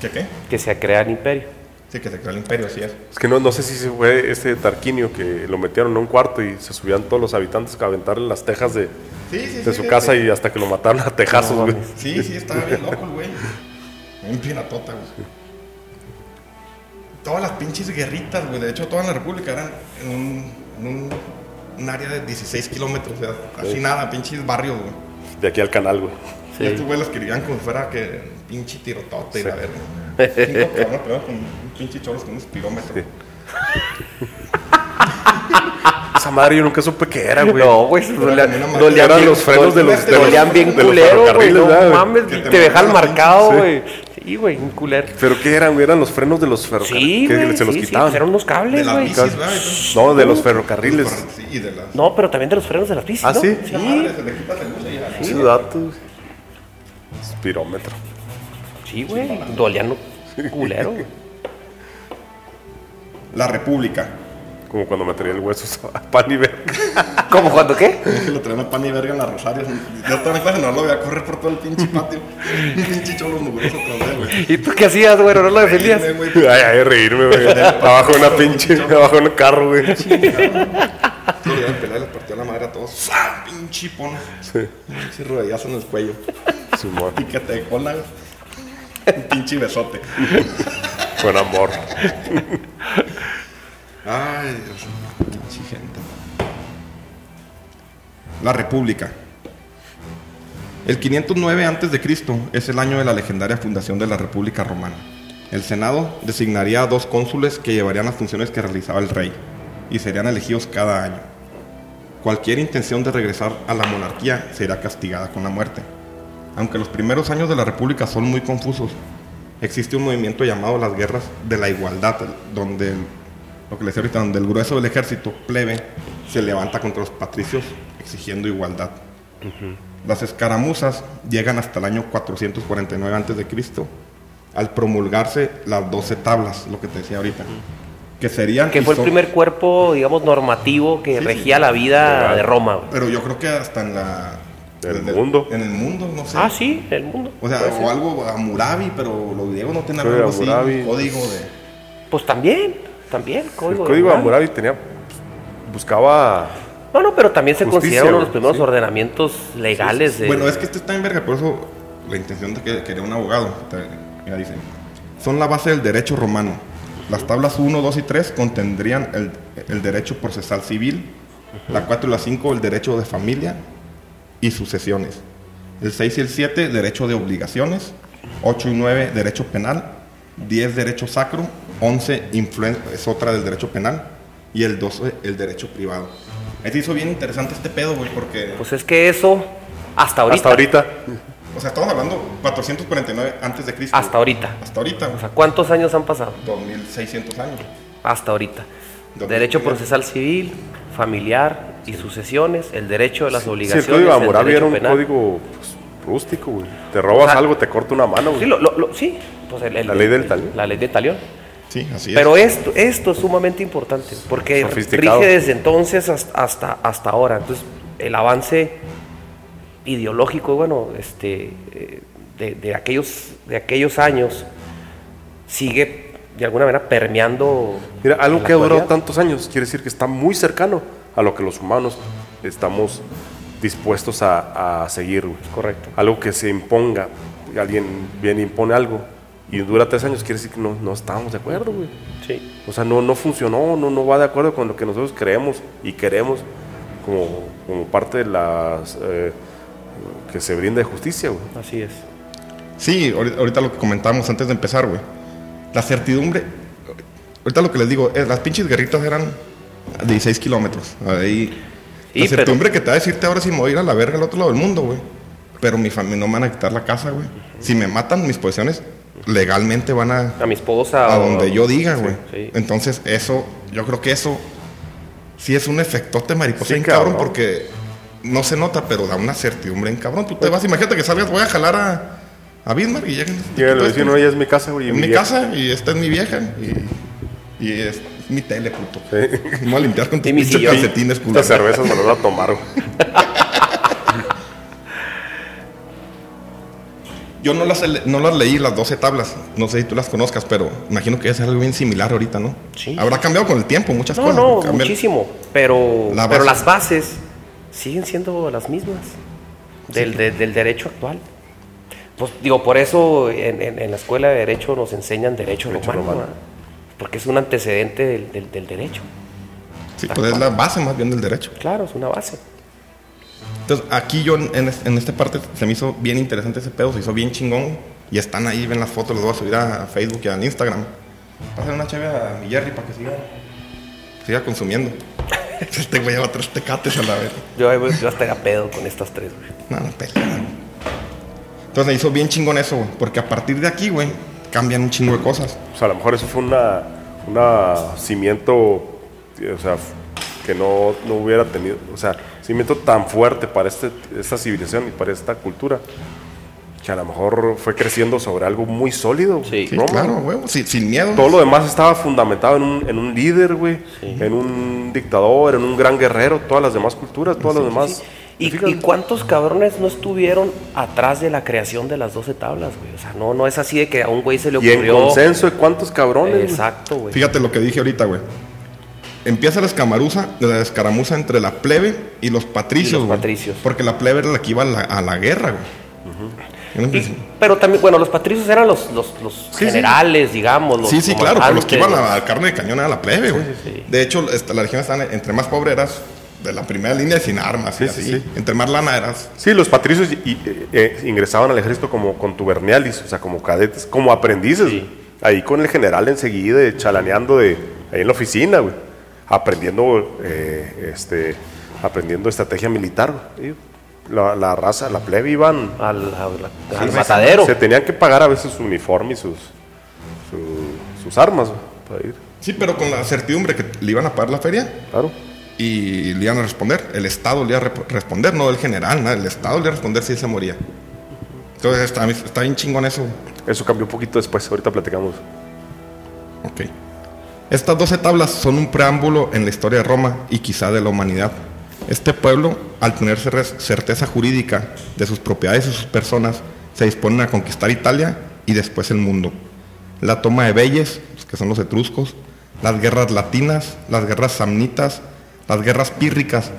¿Qué qué? Que se crea el imperio. Sí, que se creó el imperio, así es. Es que no, no sé si se fue este Tarquinio que lo metieron en un cuarto y se subían todos los habitantes a aventarle las tejas de, Sí, sí, de sí, su sí, casa sí. y hasta que lo mataron a tejazos, No güey. Sí, sí, estaba bien loco el güey. Bien piratota, güey. Todas las pinches guerritas, güey. De hecho, toda la república eran en un, en un, un área de 16 kilómetros. O sea, así nada, pinches barrios, güey. De aquí al canal, güey. Y estos güey los querían como fuera que pinche tirotote y Sí. la verga. Cinco cabrones, con un pinche choros con un espirómetro. Esa madre yo nunca supe qué era, güey. No, güey, dolían, bien- los frenos de los- de los- dolían bien los culero, güey. No mames, te te dejan marcado, sí. güey. Sí, güey, un culero. ¿Pero qué eran, güey? Eran los frenos de los ferrocarriles. Sí, que se los sí, sí, quitaban. pues eran unos De cables, güey. No, de los ferrocarriles. Sí, de las... No, pero también de los frenos de las bicis, ¿Ah, ¿no? sí? Esa madre, se le quita el uso y ya. Ese dato. Espirómetro. Sí, güey. Dolían culero, güey. La república. Como cuando me traía el hueso a pan y verga. ¿Cómo cuando qué? Que lo traen a pan y verga en las rosarias. Yo estaba en clase, no lo voy a correr por todo el pinche patio. Un pinche cholo mugroso de güey. ¿Y tú qué hacías, güey? ¿No lo defendías? Dime, güey, Ay, ay, reírme, güey. Abajo de una pinche, abajo de un carro, güey. Sí, le iban a pelar y les partió la madre a todos. Pinche pon. Sí. Pinche rodellazo en el cuello. Simón. Y que te cola. Un pinche besote. Buen amor. Ay, Dios mío. Pinche gente. La República. El 509 a.C. es el año de la legendaria fundación de la República Romana. El Senado designaría a dos cónsules que llevarían las funciones que realizaba el rey y serían elegidos cada año. Cualquier intención de regresar a la monarquía será castigada con la muerte. Aunque los primeros años de la República son muy confusos, existe un movimiento llamado las guerras de la igualdad, donde el- lo que les decía ahorita, donde el grueso del ejército plebe se levanta contra los patricios exigiendo igualdad. Las escaramuzas llegan hasta el año 449 a.C. al promulgarse las 12 tablas, lo que te decía ahorita, que serían Que fue el primer cuerpo, digamos, normativo que Sí, sí. regía la vida de Roma. Pero yo creo que hasta en la El desde- mundo. en el mundo, no sé. Ah, sí, el mundo. O sea, Puede ser. o algo a Murabi, pero los griegos no tenían algo así, un código de Pues también, también, El código, código de. Hammurabi tenía, buscaba No, no, pero también se Justicia, considera uno de los primeros sí. ordenamientos legales de... Bueno, es que este está en verga, por eso la intención de que quería un abogado. Mira, dice, son la base del derecho romano. Las tablas 1, 2 y 3 contendrían el, el derecho procesal civil, la 4 y la 5 el derecho de familia y sucesiones. El 6 y el 7 derecho de obligaciones, 8 y 9 derecho penal, 10 derecho sacro, 11 influen- es otra del derecho penal y el 12 el derecho privado. Ahí se hizo bien interesante este pedo, güey, porque... Pues es que eso, hasta ahorita. hasta ahorita. O sea, estamos hablando 449 antes de Cristo. Hasta ahorita. Hasta ahorita, O sea, ¿cuántos años han pasado? 2600 años. Hasta ahorita. Derecho procesal civil, familiar y sucesiones, el derecho de las Sí, el obligaciones, código de era un penal. código pues, rústico, güey. Te robas O sea, algo, te corta una mano, güey. Sí, lo- lo- lo- sí, pues el- el- La ley del talión. La ley del talión. Sí, así Pero es. esto, esto es sumamente importante porque rige desde entonces hasta, hasta, hasta ahora. Entonces, el avance ideológico, bueno, este, eh, de, de aquellos, de aquellos años sigue de alguna manera permeando. Mira, algo que ha durado tantos años quiere decir que está muy cercano a lo que los humanos estamos dispuestos a, a seguir, güey. Correcto. Algo que se imponga, alguien viene e impone algo y dura tres años, quiere decir que no, no estamos de acuerdo, güey. Sí. O sea, no, no funcionó, no, no va de acuerdo con lo que nosotros creemos y queremos como, como parte de las eh, que se brinda de justicia, güey. Así es. Sí, ahorita, ahorita lo que comentábamos antes de empezar, güey. La certidumbre. Ahorita lo que les digo, es, las pinches guerritas eran a 16 kilómetros. Ahí. Sí, la pero- certidumbre que te va a decirte ahora si me voy a ir a la verga al otro lado del mundo, güey. Pero mi familia no me van a quitar la casa, güey. Si me matan, mis posesiones legalmente van a, A mi esposa. a o- donde yo diga, güey. sí. Entonces, eso, yo creo que eso sí es un efectote mariposa Sí, en cabrón, cabrón. porque no se nota, pero da una certidumbre en cabrón. Tú te vas, imagínate que salgas, voy a jalar a, a Bismarck y llegan. Llega el vecino, ella es mi casa, güey. mi vieja". casa y esta es mi vieja y, y es mi tele, puto. Sí. Me voy a limpiar con tus calcetines, culo. Estas cervezas me las voy a tomar, güey. Yo no las, no las leí, las 12 tablas. No sé si tú las conozcas, pero imagino que es algo bien similar ahorita, ¿no? Sí. Habrá cambiado con el tiempo muchas No, cosas. no, Cambia- muchísimo. Pero, La pero las bases siguen siendo las mismas del, de- del derecho actual. Pues digo, por eso en, en- en la escuela de Derecho nos enseñan Derecho, Derecho romano, porque es un antecedente del, del- del derecho. Sí, pues es la base más bien del derecho. Claro, es una base. Entonces, aquí yo en, en es- en esta parte se me hizo bien interesante ese pedo, se hizo bien chingón. Y están ahí, ven las fotos, los voy a subir a Facebook y al Instagram. Pásale una chévere a mi Jerry para que siga, siga consumiendo. Este güey lleva tres tecates a la vez. Yo, yo estaría pedo con estas tres. güey. No, no, pelea. Entonces me hizo bien chingón eso, güey. Porque a partir de aquí, güey, cambian un chingo de cosas. O sea, a lo mejor eso fue una, una cimiento, o sea, que no, no hubiera tenido, o sea, cimiento tan fuerte para este, esta civilización y para esta cultura, que a lo mejor fue creciendo sobre algo muy sólido. Sí. Sí, claro, güey. Sin, sin miedo. Todo lo demás estaba fundamentado en un, en un líder, güey, en un dictador, en un gran guerrero, todas las demás culturas, todas las demás. ¿Y, y cuántos cabrones no estuvieron atrás de la creación de las 12 tablas, güey? O sea, no, no es así de que a un güey se le Y en ocurrió. consenso de cuántos cabrones. Exacto, güey. Fíjate lo que dije ahorita, güey. Empieza la escamaruza, la escaramuza entre la plebe y los patricios, Y los güey. patricios. Porque la plebe era la que iba a la, a la guerra, güey. Y- pero también, bueno, los patricios eran los, los, los sí. generales, digamos. Los Sí, sí, claro, pero los que iban a la carne de cañón era la plebe, güey. sí, sí. De hecho, esta- la región está entre más pobre eras de la primera línea sin armas y Sí, sí, así. sí. Entre más lana eras. Sí, los patricios y- y- eh, ingresaban al ejército como contubernialis, o sea, como cadetes, como aprendices. Sí. Ahí con el general enseguida, eh, chalaneando de, ahí en la oficina, güey. Aprendiendo, eh, este, aprendiendo estrategia militar. güey. Y La, la raza, la plebe iban... Al, al- al Sí, matadero. Se tenían que pagar a veces su uniforme y sus... sus armas güey, para ir. Sí, pero con la certidumbre que le iban a pagar la feria Claro. Y le iban a responder. El Estado le iba a responder, no el general, nada. El Estado le iba a responder si él se moría. Entonces está, está bien chingón eso. Eso cambió un poquito después, ahorita platicamos. Ok. Estas 12 tablas son un preámbulo en la historia de Roma y quizá de la humanidad. Este pueblo, al tener cer- certeza jurídica de sus propiedades y sus personas, se disponen a conquistar Italia y después el mundo. La toma de Belles, que son los etruscos, las guerras latinas, las guerras samnitas, las guerras pírricas.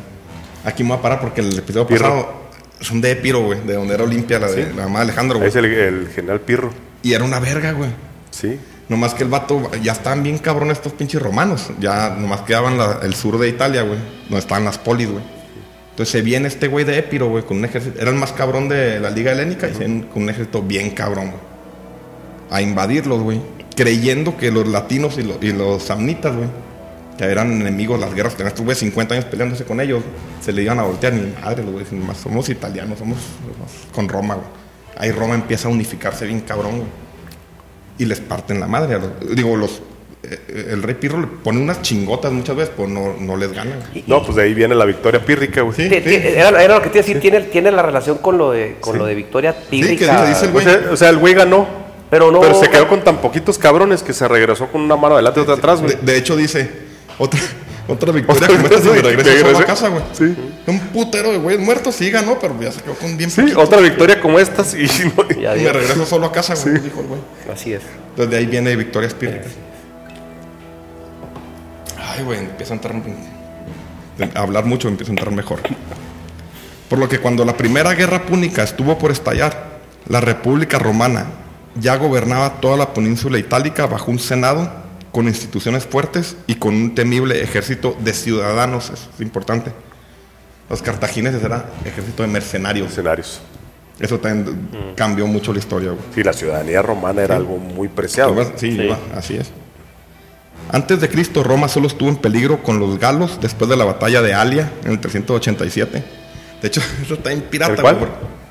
Aquí me voy a parar porque el episodio Pirro. pasado son de Epiro, güey, de donde era Olimpia, la, de, la mamá de Alejandro, güey. es el, el general Pirro. Y era una verga, güey. Sí. Nomás que el vato, ya estaban bien cabrones estos pinches romanos. Ya nomás quedaban la- el sur de Italia, güey. Donde estaban las polis, güey. Entonces se viene este güey de Épiro, güey, con un ejército. Era el más cabrón de la Liga Helénica y se con un ejército bien cabrón, güey. A invadirlos, güey. Creyendo que los latinos y, lo- y los samnitas, güey, que eran enemigos las guerras, tenían estos güeyes 50 años peleándose con ellos, se le iban a voltear ni madre, los güeyes. nomás Somos italianos, somos somos con Roma, güey. Ahí Roma empieza a unificarse bien cabrón, güey y les parten la madre. a los- digo, los eh, el rey Pirro le pone unas chingotas muchas veces, pues no, no les gana. güey. No, pues de ahí viene la victoria pírrica, güey. Sí, Era, era lo que te iba a decir, tiene, tiene la relación con lo de, con Sí. lo de Victoria que Pírrica. dice el O güey. sea, o sea, el güey ganó. Pero no- Pero se quedó con tan poquitos cabrones que se regresó con una mano adelante y otra atrás, güey. De, de hecho, dice otra, otra victoria Otra regresa que solo a casa, güey. Sí. Un putero de güeyes muertos, sí ganó, pero ya se quedó con bien Sí, poquito. otra victoria como estas y no- Y Y me regreso solo a casa, güey, dijo el güey. Así es. Entonces de ahí viene victorias pírricas. Ay, güey, empieza a entrar. A hablar mucho, empieza a entrar mejor. Por lo que cuando la primera guerra púnica estuvo por estallar, la República Romana ya gobernaba toda la península itálica bajo un senado con instituciones fuertes y con un temible ejército de ciudadanos, eso es importante. Los cartagineses eran ejército de mercenarios. escenarios. Eso también cambió mucho la historia, güey. Sí, la ciudadanía romana era algo muy preciado. Iba- sí, iba, así es. Antes de Cristo, Roma solo estuvo en peligro con los galos después de la batalla de Alia en el 387. De hecho, eso está en pirata. ¿El cuál? güey,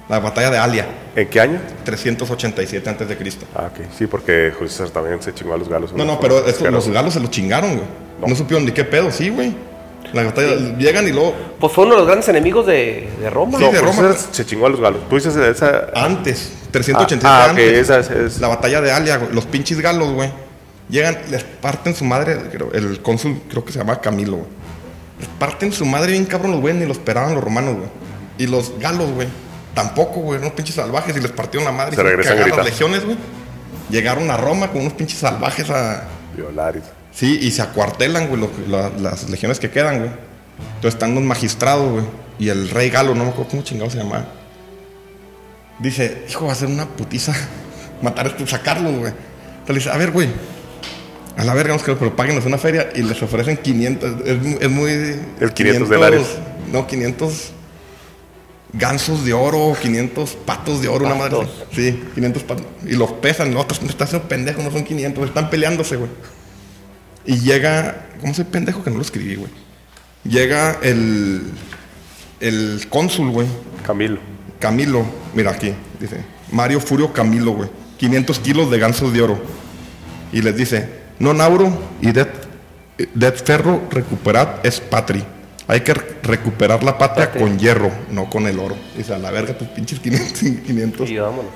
La batalla de Alia, ¿En qué año? 387 antes de Cristo. Ah, ok. Sí, porque Julio César también se chingó a los galos. No, no, pero eso, los galos se los chingaron, güey. No. supieron ni qué pedo, sí, güey. La batalla, llegan y luego, Pues fue uno de los grandes enemigos de, de Roma. Sí, No, de Roma. César se chingó a los galos. Tú dices esa... antes, 387 Ah, ah, ok, antes. esa es- es- La batalla de Alia, güey. Los pinches galos, güey. Llegan, les parten su madre, creo, el cónsul creo que se llama Camilo, güey. Les parten su madre bien cabrón los güeyes, ni los esperaban los romanos, güey. Y los galos, güey. Tampoco, güey, unos pinches salvajes y les partieron la madre. Se Hicieron regresan cagar las legiones, güey. Llegaron a Roma con unos pinches salvajes a... Violar y- Sí, y se acuartelan, güey, la- las legiones que quedan, güey. Entonces están los magistrados, güey. Y el rey galo, no me acuerdo cómo chingado se llamaba. Dice, hijo, va a ser una putiza matar a sacarlos, güey. Entonces le dice, a ver, güey. A la verga, vamos que pero páguenos una feria y les ofrecen 500. Es, mu- es muy. El 500 denarios. No, 500 gansos de oro, 500 patos de oro, una madre. Sí, 500 patos. Y los pesan, no, otros están haciendo pendejos, no son 500, están peleándose, güey. Y llega, ¿cómo soy pendejo que no lo escribí, güey? Llega el, el cónsul, güey, Camilo. Camilo, mira aquí, dice, Mario Furio Camilo, güey, 500 kilos de gansos de oro. Y les dice, no nauro y det ferro recuperad es patri. Hay que re- recuperar la patria con hierro, no con el oro. Dice, a la verga, tus pinches 500. 500. Y vámonos.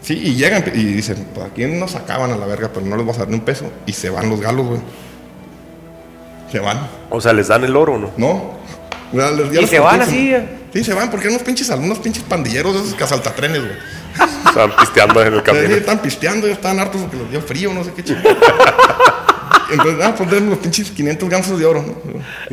Sí, y llegan y dicen, pues aquí nos sacaban a la verga, pero no les vas a dar ni un peso. Y se van los galos, güey. Se van. O sea, les dan el oro, ¿no? ¿No? Ya les- ya Y se van así. Sí, se van porque eran unos pinches, unos pinches pandilleros de esos casaltatrenes, güey. Estaban pisteando en el Sí, camino. están pisteando, ya estaban hartos porque les dio frío, no sé qué chido. Entonces, ah, pues los pinches 500 gansos de oro. ¿no?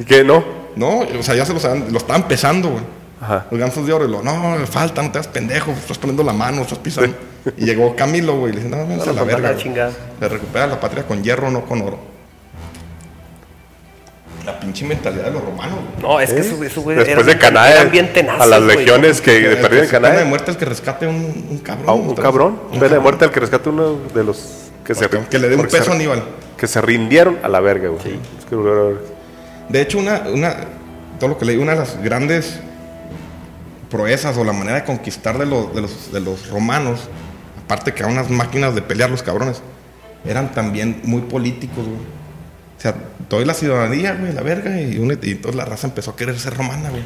¿Y qué? ¿No? No, o sea, ya se los, habían- lo estaban pesando, güey. Ajá. Los gansos de oro. Y lo, no, falta, no te das pendejo, estás poniendo la mano, estás pisando. Y llegó Camilo, güey, y le dice, no, vente a No, la pues, verga. la güey. Se recupera la patria con hierro, no con oro. La pinche mentalidad de los romanos, güey. No, es que eso, eso, güey, Después eran- de Canae, eran bien tenaces, a las güey. legiones que Que perdieron en se pena de Canae. muerte el que rescate un, un cabrón. A un ¿no? cabrón. Un Pena de muerte al que rescate uno de los que se Que le dé un porque peso a Aníbal. Que se rindieron a la verga, güey. Es que- De hecho, una, una, todo lo que leí, una de las grandes proezas o la manera de conquistar de los, de los, de los romanos, aparte que eran unas máquinas de pelear los cabrones, eran también muy políticos, güey. O sea, toda la ciudadanía, güey, la verga, y, toda la raza empezó a querer ser romana, güey.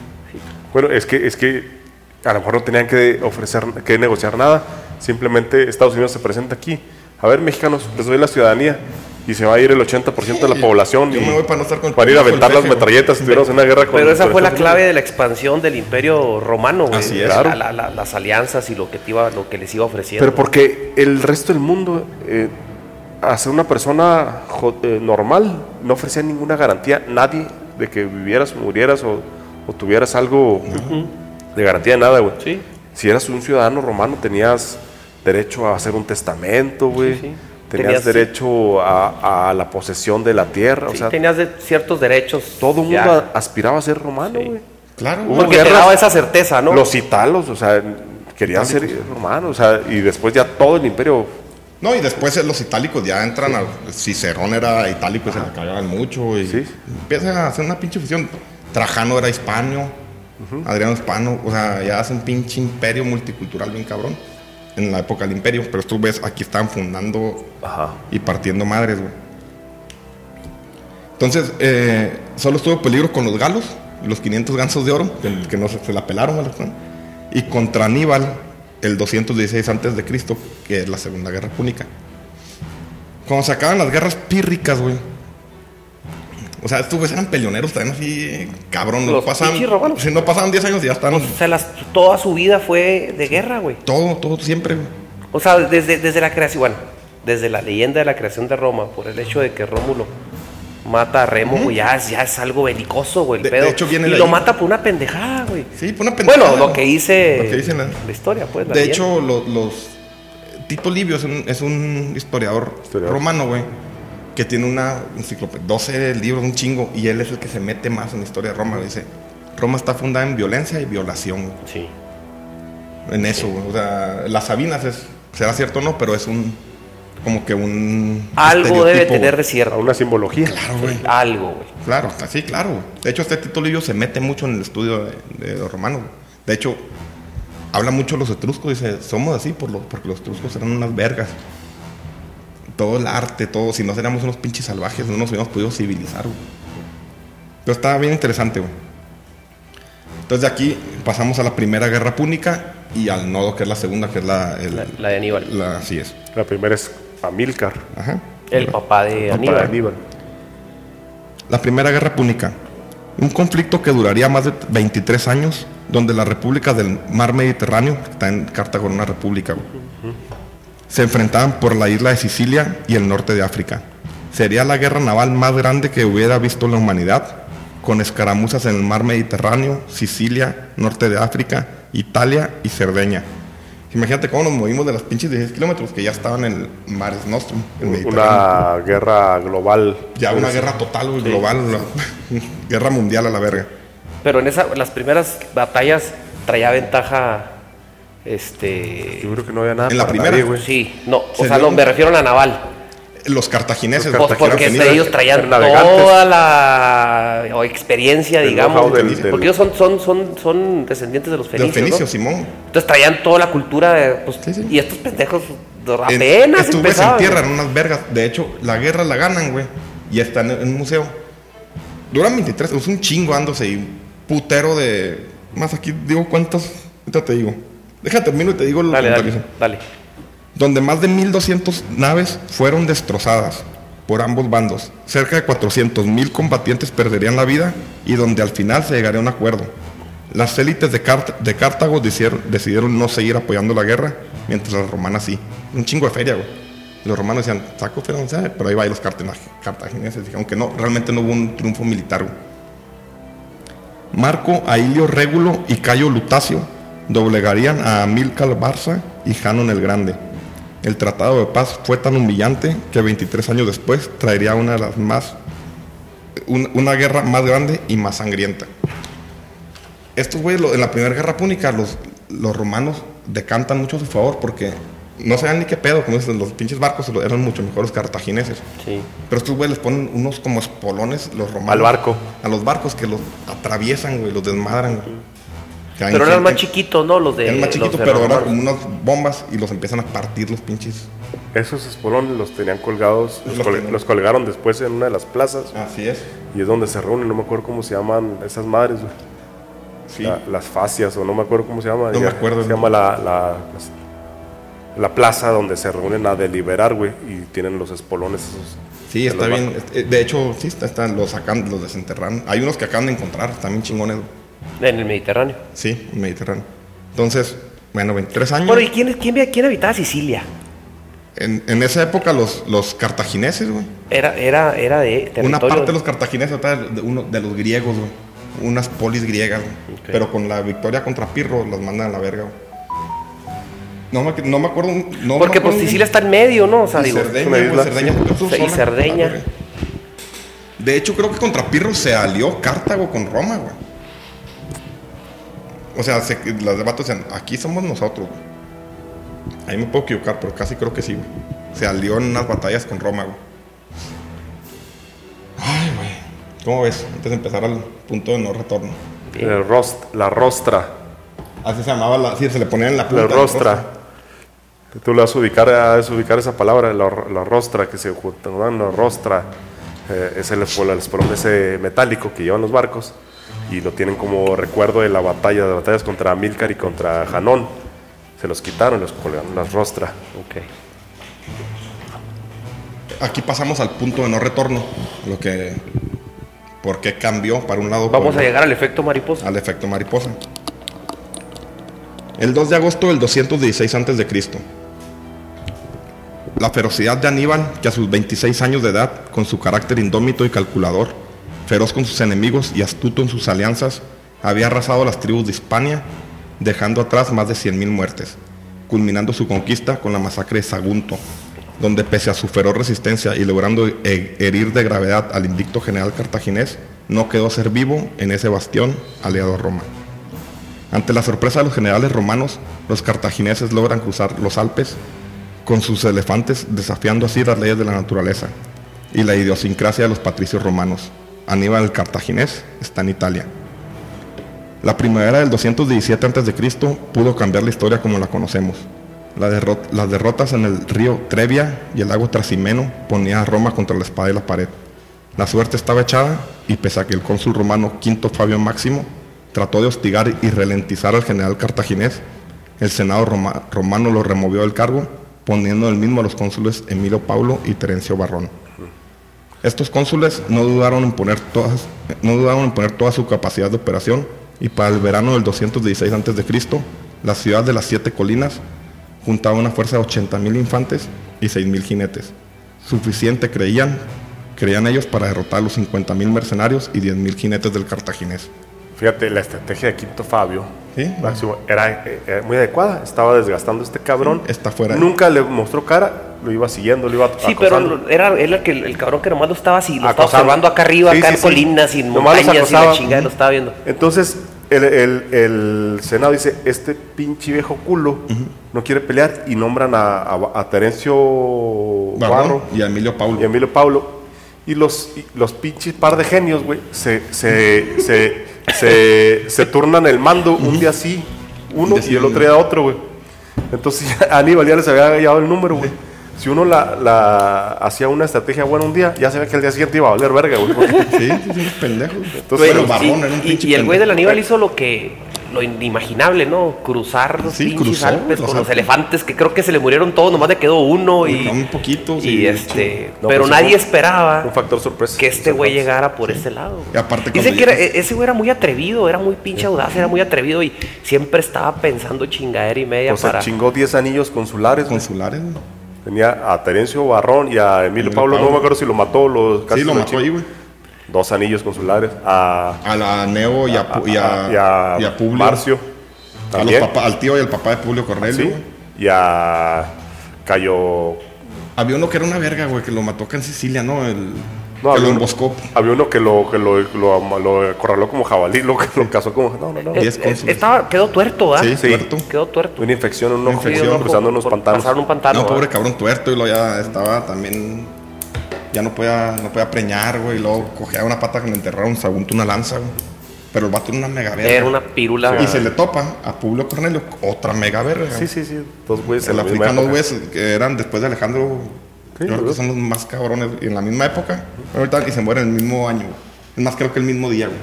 Bueno, es que, es que a lo mejor no tenían que ofrecer, que negociar nada. Simplemente Estados Unidos se presenta aquí. A ver, mexicanos, les doy la ciudadanía. Y se va a ir el 80% de la Sí, población. yo y me voy para no estar con Para ir a aventar las metralletas. Estuviéramos en una guerra con Pero esa con fue la clave de la expansión del imperio romano, güey. Así es. La- Claro. la- la- las alianzas y lo que, te iba, lo que les iba ofreciendo. Pero porque el resto del mundo, eh, a ser una persona eh, normal, no ofrecía ninguna garantía, nadie, de que vivieras, murieras o, o tuvieras algo de garantía de nada, güey. Sí. Si eras un ciudadano romano, tenías derecho a hacer un testamento, güey. Sí, sí. Tenías, Tenías- derecho a, a la posesión de la tierra. Sí, o sea, tenías de- ciertos derechos. todo el mundo aspiraba a ser romano, Sí. güey. Claro, Hubo güey. Porque te guerras- daba esa certeza, ¿no? Los italos, o sea, querían ser romanos, o sea, y después ya todo el imperio No, y después los itálicos ya entran al. Cicerón era itálico y se la cagaban mucho. Y Sí. empieza a hacer una pinche fusión. Trajano era hispano, Adriano hispano. O sea, ya hace un pinche imperio multicultural bien cabrón. En la época del imperio. Pero tú ves, aquí estaban fundando Ajá. y partiendo madres, güey. Entonces, eh, solo estuvo peligro con los galos, los 500 gansos de oro, que, que no se, se la pelaron, y contra Aníbal, el 216 antes de Cristo, que es la Segunda Guerra Púnica. Cuando se acaban las guerras pírricas, güey. O sea, estos güeyes eran peleoneros también así, cabrón. No Los romanos. si no pasaban 10 años y ya están O sea, las- toda su vida fue de guerra, güey. todo, todo siempre, güey. O sea, desde, desde la creación, bueno, desde la leyenda de la creación de Roma, por el hecho de que Rómulo mata a Remo, güey, ya, es- ya es algo belicoso, güey, el De- pedo. de hecho, viene y lo ahí. mata por una pendejada, güey. Sí, fue una pendejada. Bueno, lo que dice, Lo que dice la- la historia, pues. la De leyenda. hecho, lo- los. Tito Livio es un, es un historiador, Historiador. romano, güey, que tiene una enciclopedia, 12 libros, un chingo, y él es el que se mete más en la historia de Roma. Dice: Roma está fundada en violencia y violación, Sí. en eso. O sea, las Sabinas es, será cierto o no, pero es un. Como que un. Algo debe tener de cierto. una simbología. Claro, güey. Algo, güey. Claro, sí, claro. De hecho, este Livio se mete mucho en el estudio de, de los romanos. De hecho, habla mucho de los etruscos. Dice, somos así por lo- porque los etruscos eran unas vergas. Todo el arte, todo. Si no seríamos unos pinches salvajes, no nos hubiéramos podido civilizar. güey. Pero está bien interesante, güey. Entonces, de aquí pasamos a la primera guerra púnica y al nodo, que es la segunda, que es la. el- La, la de Aníbal. la- así es. La primera es Amílcar. Ajá. El papá de Papá Aníbal. de Aníbal. La Primera Guerra Púnica. Un conflicto que duraría más de 23 años, donde las repúblicas del mar Mediterráneo, que está en Cartago una república, güey, se enfrentaban por la isla de Sicilia y el norte de África. Sería la guerra naval más grande que hubiera visto la humanidad, con escaramuzas en el mar Mediterráneo, Sicilia, norte de África, Italia y Cerdeña. Imagínate cómo nos movimos de los pinches 16 kilómetros que ya estaban en el Mares Nostrum, el Mediterráneo. Una guerra global. Ya una guerra total, güey, global, una guerra mundial a la verga. Pero en esa, las primeras batallas traía ventaja. Este. Yo creo que no había nada En la primera, nadie, güey. Sí, no, o Se sea, no, me refiero a la naval. Los cartagineses, Los Pues eran porque fenicios. ellos traían toda la o experiencia, El digamos. know-how del- del- porque ellos son, son, son, son descendientes de los de los fenicios. fenicios, ¿no? Simón. Entonces traían toda la cultura. de, pues, Sí, sí. Y estos pendejos En- apenas Estos güeyes en empezaban. tierra, eran unas vergas. De hecho, la guerra la ganan, güey. Y están en un museo. Duran 23, es un chingo ándose y putero de. Más aquí digo cuántos. Ahorita te digo. Déjame termino y te digo lo Dale, dale. Donde más de 1200 naves fueron destrozadas por ambos bandos. Cerca de 400 mil combatientes perderían la vida y donde al final se llegaría a un acuerdo. Las élites de, Cart- de Cartago decidieron, decidieron no seguir apoyando la guerra, mientras las romanas sí. Un chingo de feria, güey. Los romanos decían, saco feria, pero ahí va y los cartagineses. dijeron que no, realmente no hubo un triunfo militar, güey. Marco Ailio Régulo y Cayo Lutacio doblegarían a Amílcar Barça y Janon el Grande. El tratado de paz fue tan humillante que 23 años después traería una de las más un- una guerra más grande y más sangrienta. Estos güeyes en la primera guerra púnica los, los romanos decantan mucho a su favor porque no sabían ni qué pedo, como dicen, los pinches barcos eran mucho mejores cartagineses. Sí. Pero estos güeyes les ponen unos como espolones, los romanos. Al barco. A los barcos que los atraviesan, güey, los desmadran. güey. Caen Pero eran más chiquitos, ¿no? Los de. Eran más los chiquitos, de pero eran como unas bombas y los empiezan a partir los pinches. Esos espolones los tenían colgados, los, Los col- tenían. los colgaron después en una de las plazas Así es. y es donde se reúnen, no me acuerdo cómo se llaman esas madres, güey. Sí. La- las fascias o no me acuerdo cómo se llama. No me acuerdo. Se llama la, la, la plaza donde se reúnen a deliberar, güey, y tienen los espolones esos. Sí, está bien. Eh, De hecho, sí, está, está- los sacan, los desenterran. Hay unos que acaban de encontrar, bien chingones. En el Mediterráneo. Sí, en Mediterráneo. Entonces, bueno, 23 años. Bueno, ¿y quién, quién, quién habitaba Sicilia? En, en esa época los, los cartagineses, güey. Era, era, era de territorio. Una parte de los cartagineses, otra de, uno, de los griegos, güey. Unas polis griegas, güey. Pero con la victoria contra Pirro las mandan a la verga, güey. No me, no me acuerdo. No Porque me pues acuerdo Sicilia está en medio, ¿no? O sea, Y digo. Cerdeña, Cerdeña, sí. Y. Cerdeña. De hecho, creo que contra Pirro se alió Cartago con Roma, güey. O sea, se, las debates decían, aquí somos nosotros, güey. Ahí me puedo equivocar, pero casi creo que sí, güey. Se alió en unas batallas con Roma, güey. Ay, güey. ¿Cómo ves? Antes de empezar al punto de no retorno. El rost- la rostra. Así se llamaba, la, sí, se le ponía en la punta. La rostra. Tú le vas a ubicar, a ubicar esa palabra, la, la rostra, que se juntan, la rostra. eh, es el espolón ese metálico que llevan los barcos y lo tienen como recuerdo de la batalla, de batallas contra Amílcar y contra Janón. Se los quitaron, los colgaron, las rostra. Ok. Aquí pasamos al punto de no retorno. Lo que. ¿Por qué cambió para un lado? Vamos a llegar al efecto mariposa. al efecto mariposa. El 2 de agosto del 216 a.C. La ferocidad de Aníbal, que a sus 26 años de edad, con su carácter indómito y calculador, feroz con sus enemigos y astuto en sus alianzas, había arrasado las tribus de Hispania, dejando atrás más de 100.000 muertes, culminando su conquista con la masacre de Sagunto, donde pese a su feroz resistencia y logrando he- herir de gravedad al invicto general cartaginés, no quedó ser vivo en ese bastión aliado a Roma. Ante la sorpresa de los generales romanos, los cartagineses logran cruzar los Alpes con sus elefantes, desafiando así las leyes de la naturaleza y la idiosincrasia de los patricios romanos. Aníbal el cartaginés está en Italia. La primavera del 217 a.C. pudo cambiar la historia como la conocemos. Las derrotas en el río Trevia y el lago Trasimeno ponían a Roma contra la espada y la pared. La suerte estaba echada y pese a que el cónsul romano Quinto Fabio Máximo trató de hostigar y ralentizar al general cartaginés, el Senado roma- romano lo removió del cargo, poniendo el mismo a los cónsules Emilio Paulo y Terencio Barrón. Estos cónsules no dudaron en poner todas, no dudaron en poner toda su capacidad de operación y para el verano del 216 a.C., la ciudad de las siete colinas juntaba una fuerza de 80.000 infantes y 6.000 jinetes. Suficiente creían, creían ellos para derrotar a los 50.000 mercenarios y 10.000 jinetes del cartaginés. Fíjate, la estrategia de Quinto Fabio ¿Sí? Máximo, era, eh, era muy adecuada. Estaba desgastando este cabrón. Sí, está fuera. Nunca le mostró cara, lo iba siguiendo, lo iba Sí, acosando. pero era él el, que, el cabrón que nomás lo estaba así, lo estaba observando acá arriba, Sí, acá sí, en sí. colinas los montañas y la chingada lo estaba viendo. Entonces, el, el- el Senado dice, este pinche viejo culo no quiere pelear y nombran a, a- a Terencio Barro y a Emilio Paulo. y a Emilio Paulo. Y los, y los pinches par de genios, güey, se, se, se, se, se turnan el mando un día sí, uno, y el otro día otro, güey. Entonces ya Aníbal ya les había llevado el número, güey. Si uno la, la hacía una estrategia buena un día, ya sabía que el día siguiente iba a valer verga, güey. Sí, sí, sí, unos pendejos. Entonces, Pero Güey, Barrón sí, era un y- pinche y, el güey del pendejo. Aníbal hizo lo que lo inimaginable, ¿no? Cruzar los Sí, pinches cruzó, Alpes los con los elefantes, que creo que se le murieron todos, nomás le quedó uno y, No, un poquito, y sí, de este, No, pero pues, nadie un- esperaba un factor sorpresa. que este güey llegara por ese lado. Y aparte Dicen cuando que era- e- ese güey era muy atrevido, era muy pinche audaz, era muy atrevido y siempre estaba pensando chingadera y media O sea, para chingó 10 anillos consulares. consulares. güey. Tenía a Terencio Barrón y a Emilio Emilio Pablo, no me acuerdo si lo mató, lo, casi Sí, lo mató ahí, güey. Dos anillos consulares. A, A la Neo y a, Pu- y a, y a y a Publio. Marcio. A los También. papá- al tío y al papá de Publio Cornelio. Sí. Y a Cayo. Había uno que era una verga, güey, que lo mató acá en Sicilia, ¿no? El, No, que había lo uno- emboscó. Había uno que lo, que lo, lo, lo acorraló como jabalí, lo, lo cazó como. No, no, no. Estaba, quedó tuerto, ¿ah? Sí, Sí. tuerto. Quedó tuerto. Una infección en un ojo, Una infección. cruzando unos pantanos. Pasaron un pantano. no, ¿ah? pobre cabrón tuerto, y luego ya estaba también. Ya no podía, no podía preñar, güey. Y luego cogía una pata que le enterraron, se aguntó una lanza, güey. Pero el vato era una mega verga. Era una pirula. Y se le topa a Publio Cornelio, otra mega verga. Sí, sí, sí. Dos güeyes El africano, época. güey, que eran después de Alejandro. Sí, yo creo que son los más cabrones en la misma época. Ahorita y se mueren el mismo año. güey. Es más, creo que el mismo día, güey.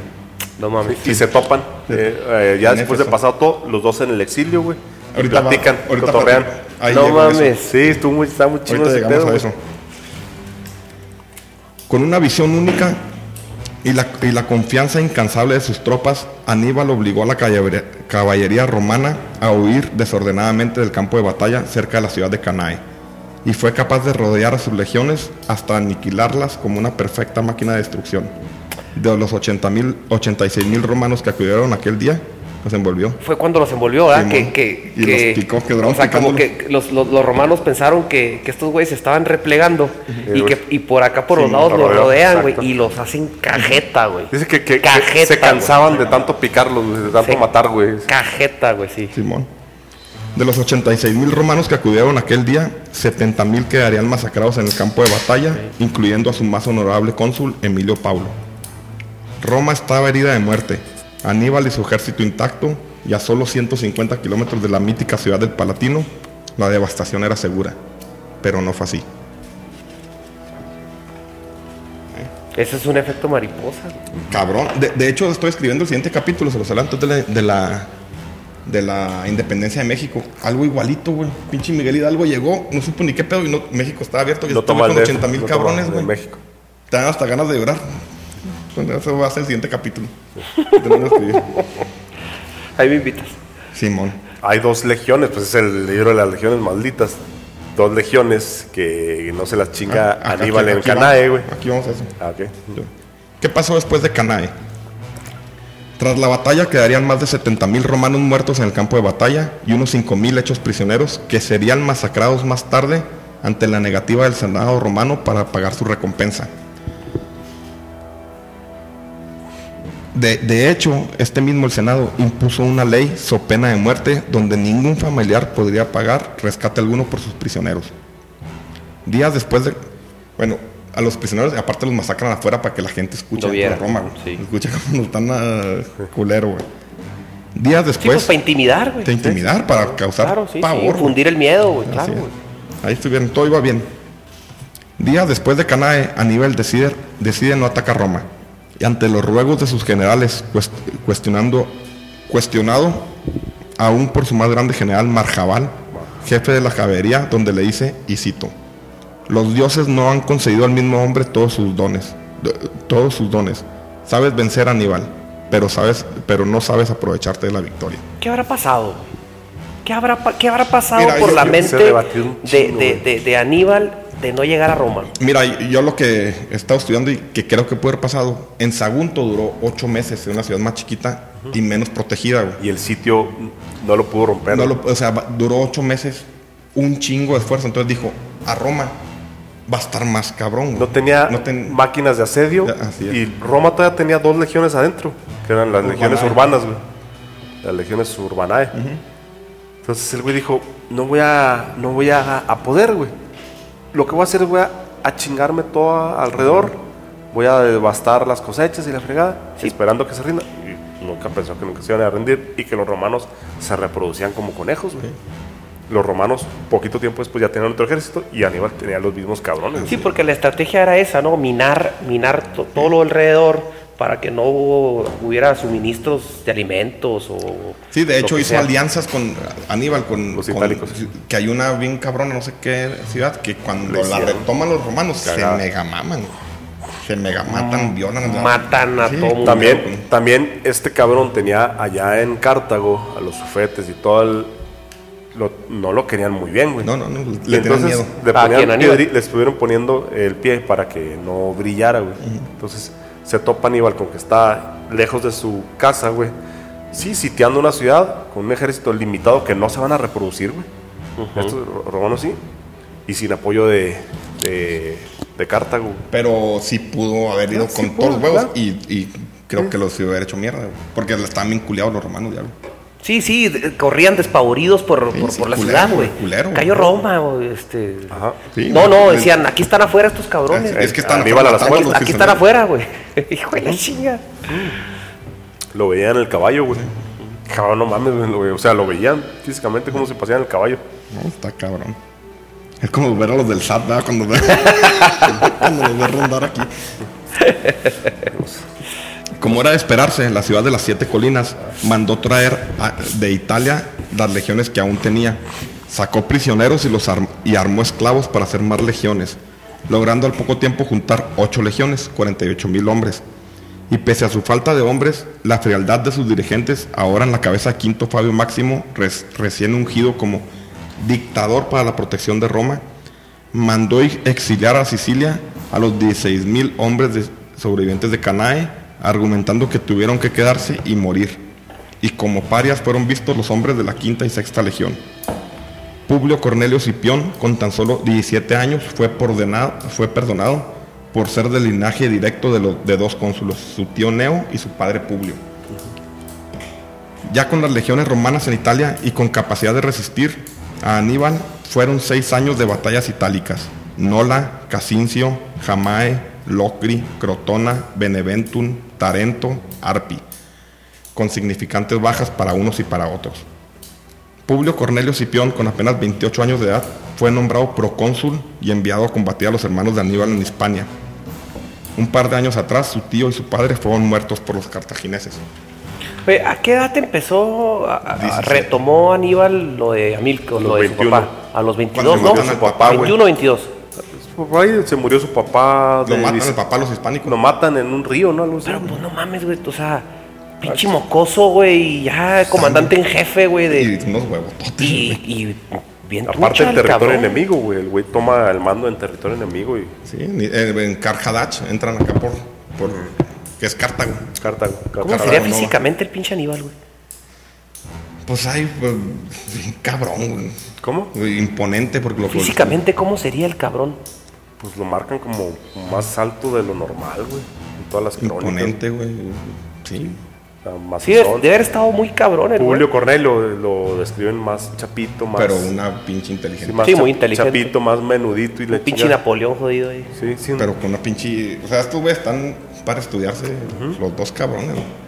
No mames. Y se topan. eh, eh, ya En después de pasado todo, los dos en el exilio, güey. Ahorita va- platican, ahorita cotorrean. Ahí No mames. Sí, estuvo muy, está muy chido Ahorita llegamos pedo, a güey. eso. Con una visión única y la, confianza incansable de sus tropas, Aníbal obligó a la caballería, romana a huir desordenadamente del campo de batalla cerca de la ciudad de Canae, y fue capaz de rodear a sus legiones hasta aniquilarlas como una perfecta máquina de destrucción. De los 80 mil, 86 mil romanos que acudieron aquel día, los envolvió. Fue cuando los envolvió, ¿verdad? Que, que, Y que- los picó, quedaron O sea, como que los, los- los romanos pensaron que, que estos güeyes se estaban replegando y, que, y por acá por los Sí, lados lo los rodean, güey, y los hacen cajeta, güey. Dice que, que- que Cajeta, se güey. cansaban de tanto picarlos, de tanto Sí. matar, güey. Cajeta, güey, sí. Simón. De los 86 mil romanos que acudieron aquel día, 70 mil quedarían masacrados en el campo de batalla, incluyendo a su más honorable cónsul, Emilio Paulo. Roma estaba herida de muerte, Aníbal y su ejército intacto, y a solo 150 kilómetros de la mítica ciudad del Palatino, la devastación era segura. Pero no fue así. Ese es un efecto mariposa. Cabrón. De, de hecho, estoy escribiendo el siguiente capítulo, se los adelanto, de la, de la, de la independencia de México. Algo igualito, güey. Pinche Miguel Hidalgo llegó, no supo ni qué pedo y no, México estaba abierto y No estaba con DF, 80 mil no cabrones, güey. México. Te dan hasta ganas de llorar. Eso va a ser el siguiente capítulo. Ahí me invitas. Simón. Hay dos legiones, pues es el libro de las legiones malditas. Dos legiones que no se las chinga Ah, Aníbal aquí- en aquí Canae, güey. Aquí vamos a eso. Ah, ok. ¿Qué pasó después de Canae? Tras la batalla quedarían más de 70.000 romanos muertos en el campo de batalla y unos 5.000 hechos prisioneros que serían masacrados más tarde ante la negativa del Senado romano para pagar su recompensa. De, de hecho, este mismo el Senado impuso una ley so pena de muerte donde ningún familiar podría pagar rescate alguno por sus prisioneros. Días después de... Bueno, a los prisioneros aparte los masacran afuera para que la gente escuche viera, Roma, sí. Escucha cómo nos están a culero, güey. Días Sí, pues después para intimidar, güey. de intimidar, para causar Claro, sí, pavor. sí. Infundir el miedo, güey, claro, güey. Ahí estuvieron, todo iba bien. Días después de Canae, Aníbal decide, decide no atacar Roma. Y ante los ruegos de sus generales, cuest- cuestionando, cuestionado aún por su más grande general Marjabal, jefe de la caballería, donde le dice, y cito, los dioses no han concedido al mismo hombre todos sus dones, todos sus dones. Sabes vencer a Aníbal, pero, sabes, pero no sabes aprovecharte de la victoria. ¿Qué habrá pasado? ¿Qué habrá, qué habrá pasado Mira, por yo- la yo- mente de, de- de Aníbal de no llegar a Roma? Mira, yo lo que he estado estudiando y que creo que puede haber pasado, en Sagunto duró ocho meses en una ciudad más chiquita y menos protegida, güey. Y el sitio no lo pudo romper. No lo- o sea, duró ocho meses, un chingo de esfuerzo. Entonces dijo, a Roma va a estar más cabrón. güey. No tenía No ten- máquinas de asedio Ya, y Roma todavía tenía dos legiones adentro, que eran las Urbanae. legiones urbanas, güey. Las legiones urbanae. Entonces el güey dijo, no voy a, no voy a, a poder, güey. Lo que voy a hacer es voy a, a chingarme todo alrededor, voy a devastar las cosechas y la fregada, esperando que se rinda. Y nunca pensó que nunca se iban a rendir y que los romanos se reproducían como conejos, güey. Los romanos, poquito tiempo después, ya tenían otro ejército y Aníbal tenía los mismos cabrones. Sí, güey. porque la estrategia era esa, ¿no? Minar, minar to- todo lo alrededor para que no hubo- hubiera suministros de alimentos o... Sí, de hecho hizo sea. alianzas con Aníbal, con, Los con- itálicos. que hay una bien cabrona, no sé qué ciudad, que cuando la retoman los romanos cagada. se mega maman. güey. Se mega matan, violan. Matan a Sí, todo mundo. También, también este cabrón tenía allá en Cartago a los sufetes y todo el... lo- no lo querían muy bien, güey. No, no, no, le tenían entonces miedo. le, ¿A ponían quién, Aníbal? piedri- le estuvieron poniendo el pie para que no brillara, güey. Entonces se topa Aníbal con que está lejos de su casa, güey. Sí, sitiando una ciudad con un ejército limitado que no se van a reproducir, güey. Estos ro- romanos sí. Y sin apoyo de, de, de Cartago. Pero sí pudo haber ido Ah, sí con pudo, todos los huevos claro. y, y creo que los iba a haber hecho mierda, güey. porque estaban vinculiados los romanos ya. güey. Sí, sí, corrían despavoridos por, Sí, por, sí, por la culero, ciudad, güey. Cayó Roma, güey, este... Ajá. Sí, no, no, decían, aquí están afuera estos cabrones. Es que están Aníbal a las los aquí están afuera, güey. Hijo de la chinga. Lo veían en el caballo, güey. Cabrón, no mames, güey, O sea, lo veían físicamente como se paseaban en el caballo. No, está cabrón. Es como ver a los del SAT, ¿verdad? Cuando, ve- cuando los ve rondar aquí. Como era de esperarse, la ciudad de las siete colinas mandó traer de Italia las legiones que aún tenía. Sacó prisioneros y, los armó esclavos para hacer más legiones, logrando al poco tiempo juntar ocho legiones, 48 mil hombres. Y pese a su falta de hombres, la frialdad de sus dirigentes, ahora en la cabeza de Quinto Fabio Máximo, recién ungido como dictador para la protección de Roma, mandó ex- exiliar a Sicilia a los 16 mil hombres de- sobrevivientes de Canae, argumentando que tuvieron que quedarse y morir. Y como parias fueron vistos los hombres de la quinta y sexta legión. Publio Cornelio Cipión, con tan solo 17 años, fue, perdonado por ser del linaje directo de, de dos cónsulos, su tío Neo y su padre Publio. Ya con las legiones romanas en Italia y con capacidad de resistir a Aníbal, fueron seis años de batallas itálicas. Nola, Casincio, Jamae, Locri, Crotona, Beneventum, Tarento, Arpi, con significantes bajas para unos y para otros. Publio Cornelio Cipión, con apenas 28 años de edad, fue nombrado procónsul y enviado a combatir a los hermanos de Aníbal en Hispania. Un par de años atrás, su tío y su padre fueron muertos por los cartagineses. Oye, ¿A qué edad empezó, a- a- 17. retomó Aníbal lo de Amilco, lo de su 21. papá? A los 22, Cuando ¿no? al papá, güey. 21 o 22. Se murió su papá. Lo matan al papá los hispánicos. Lo matan en un río, ¿no? Pero pues no mames, güey, o sea, pinche mocoso, güey, y ya comandante en jefe, güey, de... Y unos huevos. Y, y bien Aparte el territorio cabrón. enemigo, güey. El güey toma el mando en territorio enemigo y Sí, eh, en Carhadach entran acá por, por que es Cartago. Cartago. ¿Cómo Cartago. sería no. físicamente el pinche Aníbal, güey? Pues hay, pues, cabrón, güey. ¿Cómo? Imponente porque lo Físicamente, ¿cómo sería el cabrón? Pues lo marcan como más alto de lo normal, güey. En todas las crónicas. Imponente, güey. Sí. Más Sí, debe debe haber estado muy cabrón el güey. Julio Cornelio lo describen más chapito, más. Pero una pinche sí, inteligente. más Sí, muy inteligente. Chapito, más menudito y Un le pinche Napoleón jodido ahí. Sí, sí. Pero con una pinche. O sea, estos güeyes están para estudiarse los dos cabrones. ¿no?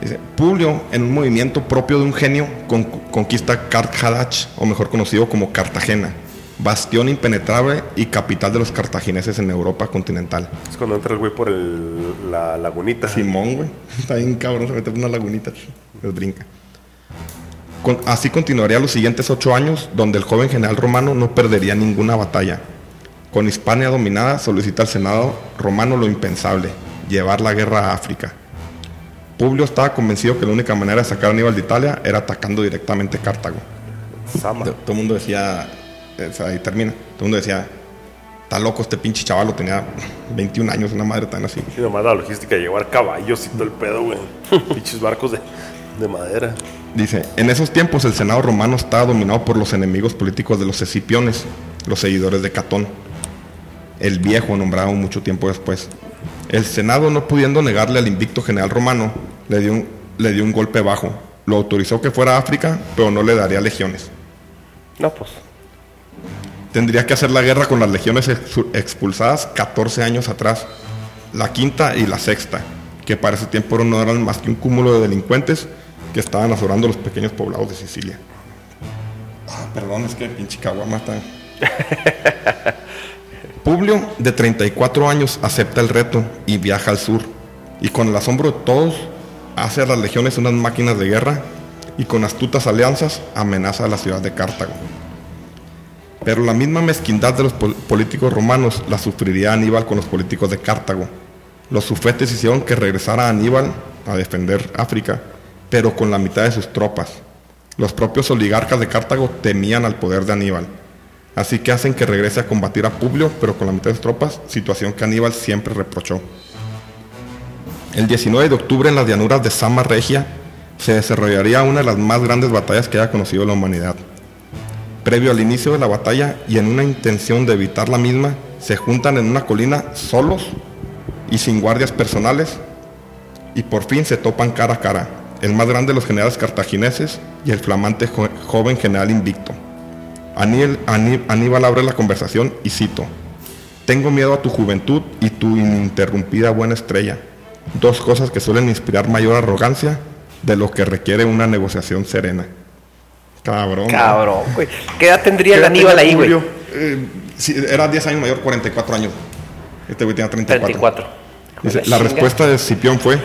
Dice, Publio, en un movimiento propio de un genio, con- conquista Carthage, o mejor conocido como Cartagena, bastión impenetrable y capital de los cartagineses en Europa continental. Es cuando entra el güey por el, la lagunita. Simón, güey. Está bien cabrón, se mete en una lagunita. Les brinca. Con- así continuaría los siguientes ocho años, donde el joven general romano no perdería ninguna batalla. Con Hispania dominada, solicita al Senado romano lo impensable, llevar la guerra a África. Publio estaba convencido que la única manera de sacar a Aníbal de Italia era atacando directamente Cartago. Sama. Todo el mundo decía, ahí termina, todo el mundo decía, está loco este pinche chaval, tenía 21 años, una madre tan así. Y nomás la logística de llevar caballos y todo el pedo, güey. Pinches barcos de, de madera. Dice, en esos tiempos el Senado romano estaba dominado por los enemigos políticos de los escipiones, los seguidores de Catón, el viejo nombrado mucho tiempo después. El Senado, no pudiendo negarle al invicto general romano, le dio un, le dio un golpe bajo. Lo autorizó que fuera a África, pero no le daría legiones. No, pues. Tendría que hacer la guerra con las legiones ex- expulsadas 14 años atrás, la quinta y la sexta, que para ese tiempo no eran más que un cúmulo de delincuentes que estaban azorando los pequeños poblados de Sicilia. Ah, perdón, es que pinche caguama está... Publio, de 34 años, acepta el reto y viaja al sur. Y con el asombro de todos, hace a las legiones unas máquinas de guerra y con astutas alianzas amenaza a la ciudad de Cartago. Pero la misma mezquindad de los pol- políticos romanos la sufriría Aníbal con los políticos de Cartago. Los sufetes hicieron que regresara Aníbal a defender África, pero con la mitad de sus tropas. Los propios oligarcas de Cartago temían al poder de Aníbal. Así que hacen que regrese a combatir a Publio, pero con la mitad de sus tropas, situación que Aníbal siempre reprochó. El 19 de octubre en las llanuras de Sama Regia se desarrollaría una de las más grandes batallas que haya conocido la humanidad. Previo al inicio de la batalla y en una intención de evitar la misma, se juntan en una colina solos y sin guardias personales y por fin se topan cara a cara, el más grande de los generales cartagineses y el flamante jo- joven general invicto. Aníbal, Aní- Aníbal abre la conversación y cito, Tengo miedo a tu juventud y tu ininterrumpida buena estrella. dos cosas que suelen inspirar mayor arrogancia de lo que requiere una negociación serena. Cabrón. Cabrón, güey. ¿Qué edad tendría ¿Qué el Aníbal ahí, güey? Eh, sí, era 10 años mayor, 44 años. Este güey tenía 34. 34. Dice, la respuesta de Cipión fue,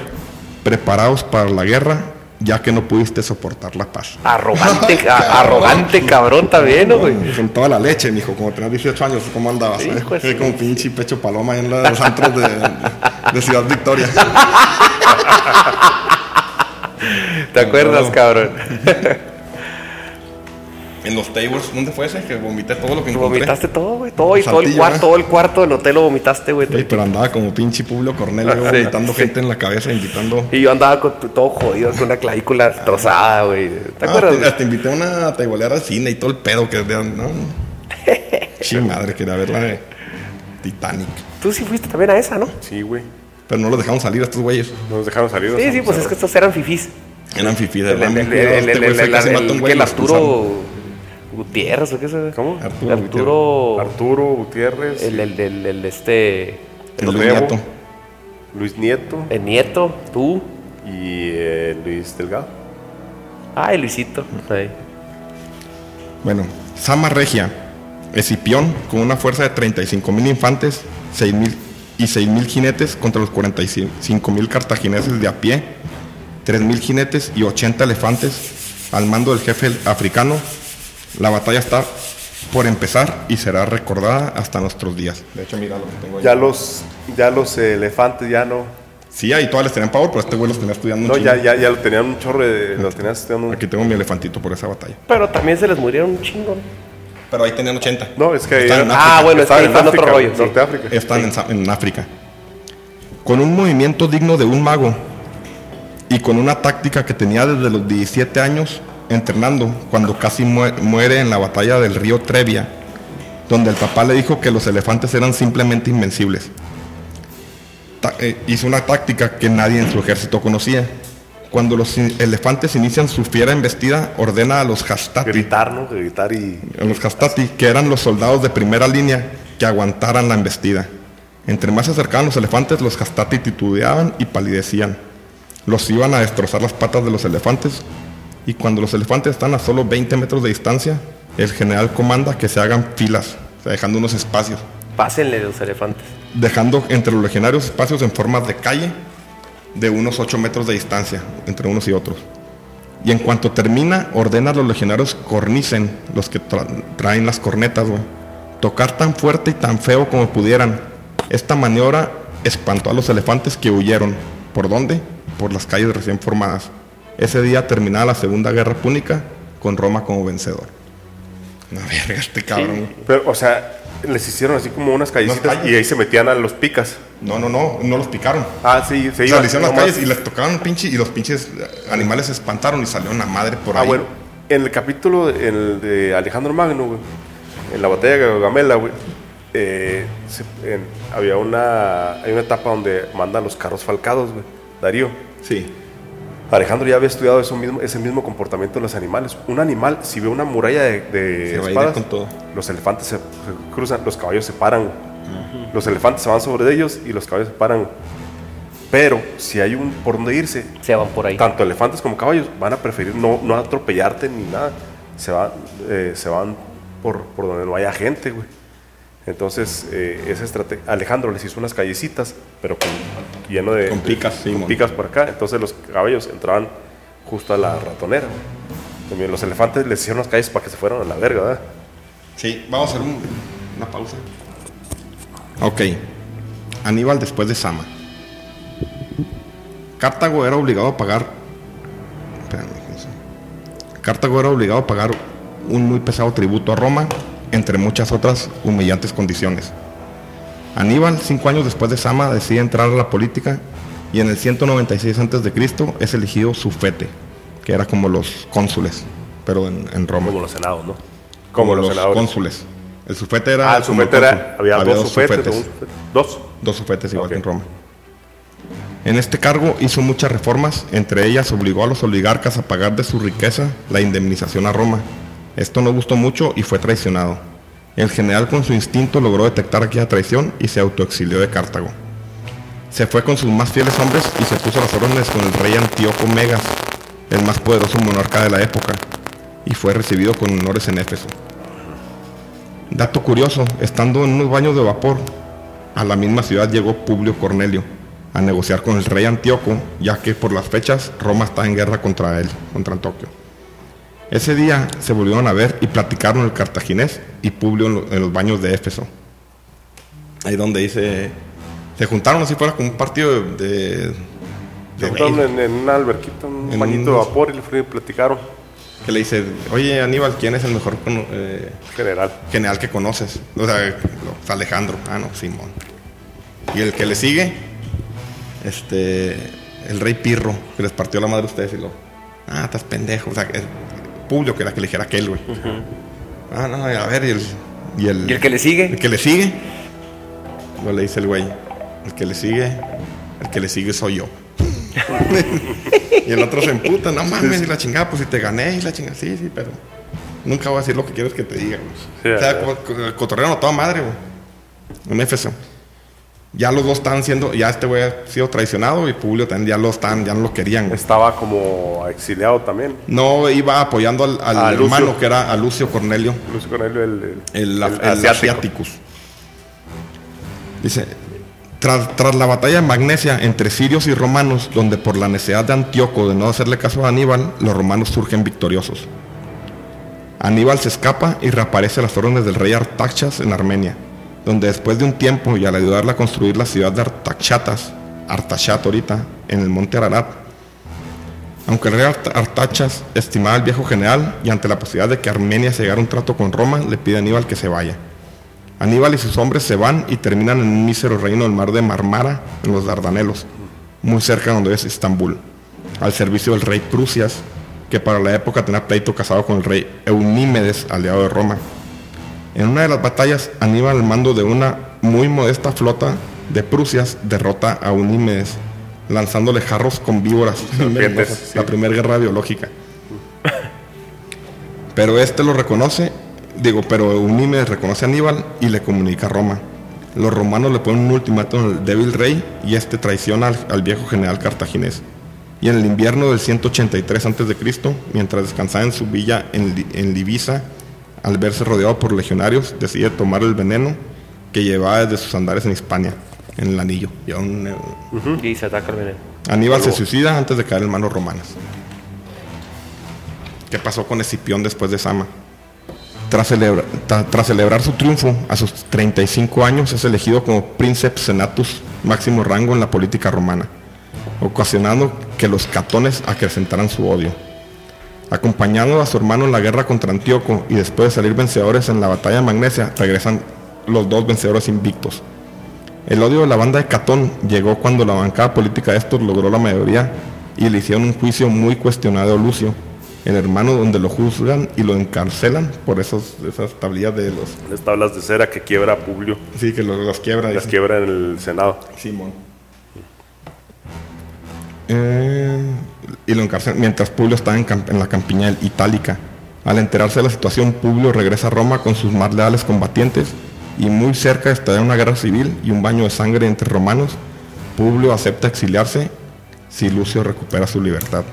preparaos para la guerra, ya que no pudiste soportar la paz. Arrogante, a- arrogante cabrón también, ¿no, güey? Con toda la leche, mijo, como tenías 18 años, ¿cómo andabas? eh? De su- Como pinche pecho paloma en los antros de, de Ciudad Victoria. ¿Te acuerdas, cabrón? En los tables, ¿dónde fue ese? Que vomité todo lo que encontré. Vomitaste todo, güey. Todo y todo el cuarto, ¿eh? todo el cuarto del hotel lo vomitaste, güey. Sí, pero andaba como pinche Publio Cornelio, Sí, invitando sí. gente en la cabeza, invitando... Y yo andaba con todo jodido, con una clavícula destrozada, güey. ¿Te Ah, acuerdas? te, hasta invité a una teibolera al cine y todo el pedo que... ¿no? Sí, madre, quería ver la de Titanic. Tú sí fuiste también a esa, ¿no? Sí, güey. Pero no los dejaron salir a estos güeyes. No nos dejaron salir. Sí, sí, pues es que estos eran fifís. Eran fifí de verdad. el, Este el, casi el- Gutiérrez, ¿o qué es? ¿Cómo? Arturo Arturo. Arturo Gutiérrez. El, el, el, el, este. El Luis Nieto. Luis Nieto El nieto, tú. y eh, Luis Delgado. Ay, Luisito. Ahí. Bueno, Sama Regia, Escipión, con una fuerza de 35 mil infantes 6.000 y 6 mil jinetes contra los 45 mil cartagineses de a pie, 3 mil jinetes y 80 elefantes al mando del jefe africano. La batalla está por empezar y será recordada hasta nuestros días. De hecho, mira lo que tengo ahí. Ya los, ya los elefantes ya no. Sí, ahí todas les tenían pavor, pero este güey los tenía estudiando No, ya, ya, ya lo tenían un chorro de. Los tenían estudiando un- Aquí tengo mi elefantito por esa batalla. Pero también se les murieron un chingo. Pero ahí tenían 80. No, es que Están en Ah, bueno, es que Estaban ahí fue en otro África, rollo. sí. Norte de África. Están en, África. Con un movimiento digno de un mago y con una táctica que tenía desde los 17 años entrenando cuando casi mue- muere en la batalla del río Trevia, donde el papá le dijo que los elefantes eran simplemente invencibles. Ta- eh, hizo una táctica que nadie en su ejército conocía. Cuando los in- elefantes inician su fiera embestida, ordena a los hastati, Gritar, ¿no? Gritar y. a los Hastati, que eran los soldados de primera línea, que aguantaran la embestida. Entre más se acercaban los elefantes, los Hastati titubeaban y palidecían. Los iban a destrozar las patas de los elefantes, y cuando los elefantes están a solo 20 metros de distancia, el general comanda que se hagan filas, o sea, dejando unos espacios, Pásenle los elefantes. dejando entre los legionarios espacios en forma de calle de unos 8 metros de distancia entre unos y otros. Y en cuanto termina, ordena a los legionarios cornicen, los que tra- traen las cornetas, güey. Tocar tan fuerte y tan feo como pudieran. Esta maniobra espantó a los elefantes que huyeron. ¿Por dónde? Por las calles recién formadas. Ese día terminaba la Segunda Guerra Púnica con Roma como vencedor. Una verga este cabrón. Pero, o sea, les hicieron así como unas callecitas Unas y ahí se metían a los picas. No, no, no, no los picaron. Ah, sí, se O sea, iban. le hicieron las calles y les tocaban un pinche y los pinches animales se espantaron y salió una madre por Ah, ahí. bueno. En el capítulo de, en el de Alejandro Magno, güey, en la batalla de Gamela, güey, eh, se- en- había una, hay una etapa donde mandan los carros falcados, güey, Darío. Sí. Alejandro ya había estudiado eso mismo, ese mismo comportamiento de los animales. Un animal, si ve una muralla de, de Se va a ir espadas, con todo. los elefantes se, se cruzan, los caballos se paran. Los elefantes se van sobre ellos y los caballos se paran. Pero si hay un por dónde irse, Se van por ahí. tanto elefantes como caballos van a preferir no, no atropellarte ni nada. Se, van eh, se van por, por donde no haya gente, güey. Entonces, eh, esa estrategia. Alejandro les hizo unas callecitas, pero con, lleno de. Con picas, sí, con picas por acá. Entonces, los caballos entraban justo a la ratonera. También los elefantes les hicieron las calles para que se fueran a la verga, ¿verdad? Sí, vamos a hacer un- una pausa. Ok. Aníbal después de Sama. Cartago era obligado a pagar. Espérame. Cartago era obligado a pagar un muy pesado tributo a Roma, entre muchas otras humillantes condiciones. Aníbal, cinco años después de Sama, decide entrar a la política y en el 196 a.C. es elegido sufete, que era como los cónsules, pero en, en Roma Como los senados, ¿no? como, los, senadores. cónsules. El sufete era. Ah, el como sufete era. Había, dos sufetes. sufete. Dos. Dos sufetes igual que en Roma. En este cargo hizo muchas reformas, entre ellas obligó a los oligarcas a pagar de su riqueza la indemnización a Roma. Esto no gustó mucho y fue traicionado. El general con su instinto logró detectar aquella traición y se autoexilió de Cartago. Se fue con sus más fieles hombres y se puso a las órdenes con el rey Antíoco Megas, el más poderoso monarca de la época, y fue recibido con honores en Éfeso. Dato curioso, estando en unos baños de vapor, a la misma ciudad llegó Publio Cornelio a negociar con el rey Antíoco, ya que por las fechas Roma está en guerra contra él, contra Antioquio. Ese día se volvieron a ver y platicaron el cartaginés y Publio en, lo- en los baños de Éfeso. Ahí donde dice, se juntaron así fuera como un partido de... de- Se juntaron en, en una alberquita, un En bañito un- de vapor y le platicaron. que le dice, oye Aníbal, ¿quién es el mejor eh, General. general que conoces? O sea, Alejandro. Ah, no, Simón. Y el que le sigue, este, el rey Pirro, que les partió la madre a ustedes y lo, ah, estás pendejo. O sea, Publio, que era que le dijera aquel, güey. Ah, no, a ver, y el, y el, ¿Y el que le sigue? el que le sigue, no le dice el güey, el que le sigue, el que le sigue soy yo. y el otro se emputa, no mames, y la chingada, pues si te gané y la chingada, sí, sí, pero nunca voy a decir lo que quieres que te diga, güey. Sí, o sea, a ver. co- co- cotorrearon a toda madre, güey. En Éfeso. Ya los dos estaban siendo, ya este güey ha sido traicionado y Publio también ya lo están, ya no lo querían, güey. Estaba como exiliado también. No iba apoyando al, al A Lucio. hermano que era a Lucio Cornelio, Luis Cornelio, el, el, el el asiático. Asiaticus. Dice, tras, tras la batalla de Magnesia entre sirios y romanos, donde por la necesidad de Antíoco de no hacerle caso a Aníbal, los romanos surgen victoriosos. Aníbal se escapa y reaparece a las órdenes del rey Artaxas en Armenia, donde después de un tiempo y al ayudarle a construir la ciudad de Artaxatas, Artaxat ahorita, en el monte Ararat, aunque el rey Art- Artaxas estimaba al viejo general y ante la posibilidad de que Armenia se llegara un trato con Roma, le pide a Aníbal que se vaya. Aníbal y sus hombres se van y terminan en un mísero reino del mar de Marmara, en los Dardanelos, muy cerca de donde es Estambul, al servicio del rey Prusias, que para la época tenía pleito casado con el rey Eunímedes, aliado de Roma. En una de las batallas, Aníbal, al mando de una muy modesta flota de Prusias, derrota a Eunímedes, lanzándole jarros con víboras. Serpientes, la sí. primera guerra biológica. Pero este lo reconoce, digo, pero Eunímedes reconoce a Aníbal y le comunica a Roma. Los romanos le ponen un ultimátum al débil rey y este traiciona al, al viejo general cartaginés. Y en el invierno del 183 a.C., mientras descansaba en su villa en, en Libisa, al verse rodeado por legionarios, decide tomar el veneno que llevaba desde sus andares en Hispania, en el anillo. Eh, Y se ataca el veneno. Aníbal se suicida antes de caer en manos romanas. ¿Qué pasó con Escipión después de Sama? Tras, celebra- tras celebrar su triunfo, a sus 35 años es elegido como Princeps Senatus, máximo rango en la política romana, ocasionando que los catones acrecentaran su odio. Acompañando a su hermano en la guerra contra Antíoco y después de salir vencedores en la batalla de Magnesia, regresan los dos vencedores invictos. El odio de la banda de Catón llegó cuando la bancada política de estos logró la mayoría y le hicieron un juicio muy cuestionado a Lucio, el hermano donde lo juzgan y lo encarcelan por esos, esas tablillas de los... Las tablas de cera que quiebra Publio. Sí, que los, los quiebra. Las dicen. quiebra en el Senado. Simón. Eh, y lo encarcelan mientras Publio estaba en, la campiña itálica. Al enterarse de la situación, Publio regresa a Roma con sus más leales combatientes y muy cerca estallar una guerra civil y un baño de sangre entre romanos, Publio acepta exiliarse si Lucio recupera su libertad.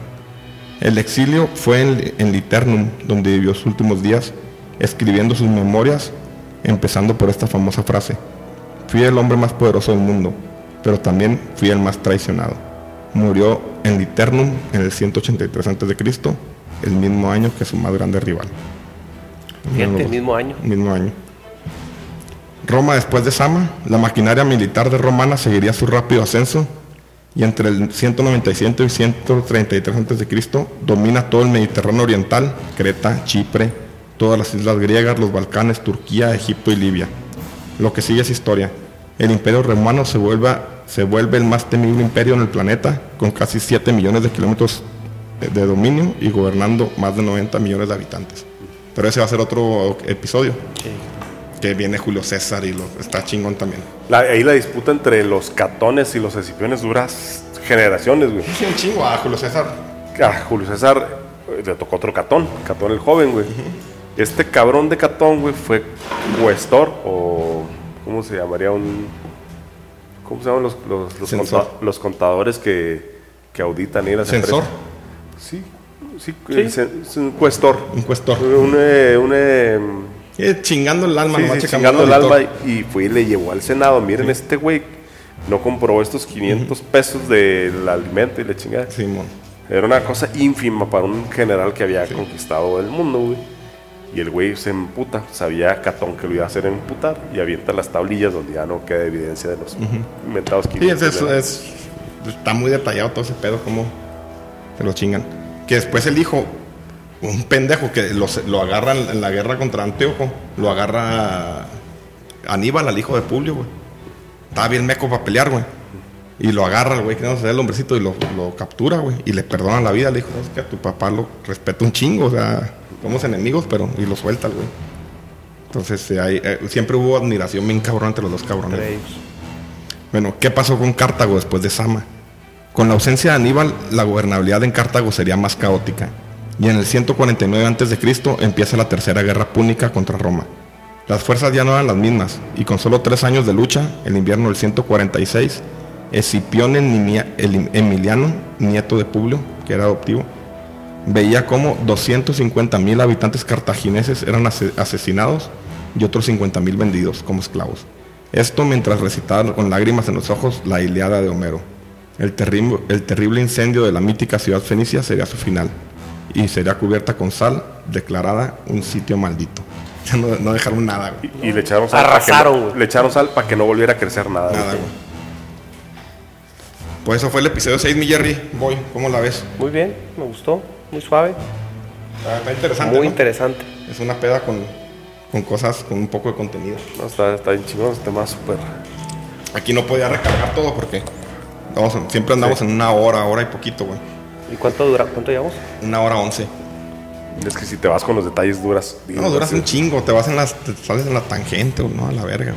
El exilio fue en, en Liternum, donde vivió sus últimos días, escribiendo sus memorias, empezando por esta famosa frase. Fui el hombre más poderoso del mundo, pero también fui el más traicionado. Murió en Liternum en el 183 a.C., el mismo año que su más grande rival. Fíjate, el mismo año. Mismo año. Roma después de Sama, la maquinaria militar de romana seguiría su rápido ascenso y entre el 197 y 133 a.C. domina todo el Mediterráneo oriental, Creta, Chipre, todas las islas griegas, los Balcanes, Turquía, Egipto y Libia. Lo que sigue es historia. El imperio romano se vuelve, se vuelve el más temible imperio en el planeta, con casi 7 millones de kilómetros de- dominio y gobernando más de 90 millones de habitantes. Pero ese va a ser otro episodio, que viene Julio César y lo, está chingón también. La- ahí la disputa entre los catones y los escipiones dura generaciones, güey. Sí, un chingo a Julio César. A Julio César eh, le tocó otro catón, catón el joven, güey. Este cabrón de catón, güey, fue cuestor o. ¿Cómo se llamaría? Un. ¿Cómo se llaman los, los, los, conta- los contadores que, que auditan ahí las Sensor. empresas? Sí, sí, sen- es un cuestor. Un cuestor. Un, eh, un, eh, Eh, chingando el alma, sí, sí, chingando el alma y fue y le llevó al Senado. Miren, este güey no compró estos 500 pesos del alimento y le chingada. Simón. Era una cosa ínfima para un general que había conquistado el mundo, güey. Y el güey se emputa, sabía Catón que lo iba a hacer emputar y avienta las tablillas donde ya no queda evidencia de los inventados Sí, es, 500 es- de- es- está muy detallado todo ese pedo, como se lo chingan. Que después el hijo, un pendejo que lo, se- lo agarra en, la guerra contra Antíoco, lo agarra Aníbal, al hijo de Publio, güey. Estaba bien meco para pelear, güey. Y lo agarra el güey, que no se el hombrecito, y lo, lo captura, güey. Y le perdona la vida. Le dijo, "No, es que a tu papá lo respeta un chingo, o sea, somos enemigos, pero. Y lo suelta, el güey. Entonces, eh, hay- eh, siempre hubo admiración bien cabrón entre los dos cabrones. Bueno, ¿qué pasó con Cartago después de Sama? Con la ausencia de Aníbal, la gobernabilidad en Cartago sería más caótica. Y en el 149 a.C. empieza la tercera guerra púnica contra Roma. Las fuerzas ya no eran las mismas, y con solo tres años de lucha, el invierno del 146, Escipione Nimia- el- Emiliano, nieto de Publio, que era adoptivo, veía cómo 250.000 habitantes cartagineses eran ase- asesinados y otros 50.000 vendidos como esclavos. Esto mientras recitaba con lágrimas en los ojos la Iliada de Homero. El, terrible- el terrible incendio de la mítica ciudad fenicia sería su final y sería cubierta con sal, declarada un sitio maldito. Ya no, no dejaron nada, güey. Y, y le echaron sal. Arrasaron, no- le echaron sal para que no volviera a crecer nada. Nada, güey. güey. Pues eso fue el episodio 6, mi Jerry. Voy, ¿cómo la ves? Muy bien, me gustó. Muy suave. Está, está interesante. Muy ¿no? interesante. Es una peda con, con cosas, con un poco de contenido. No, está, está bien chingón este tema súper. Aquí no podía recargar todo porque vamos, siempre andamos Sí. en una hora, hora y poquito, güey. ¿Y cuánto dura? ¿Cuánto llevamos? Una hora once. Es que si te vas con los detalles duras. No, duras un chingo, te vas en las, te sales en la tangente, no, a la verga.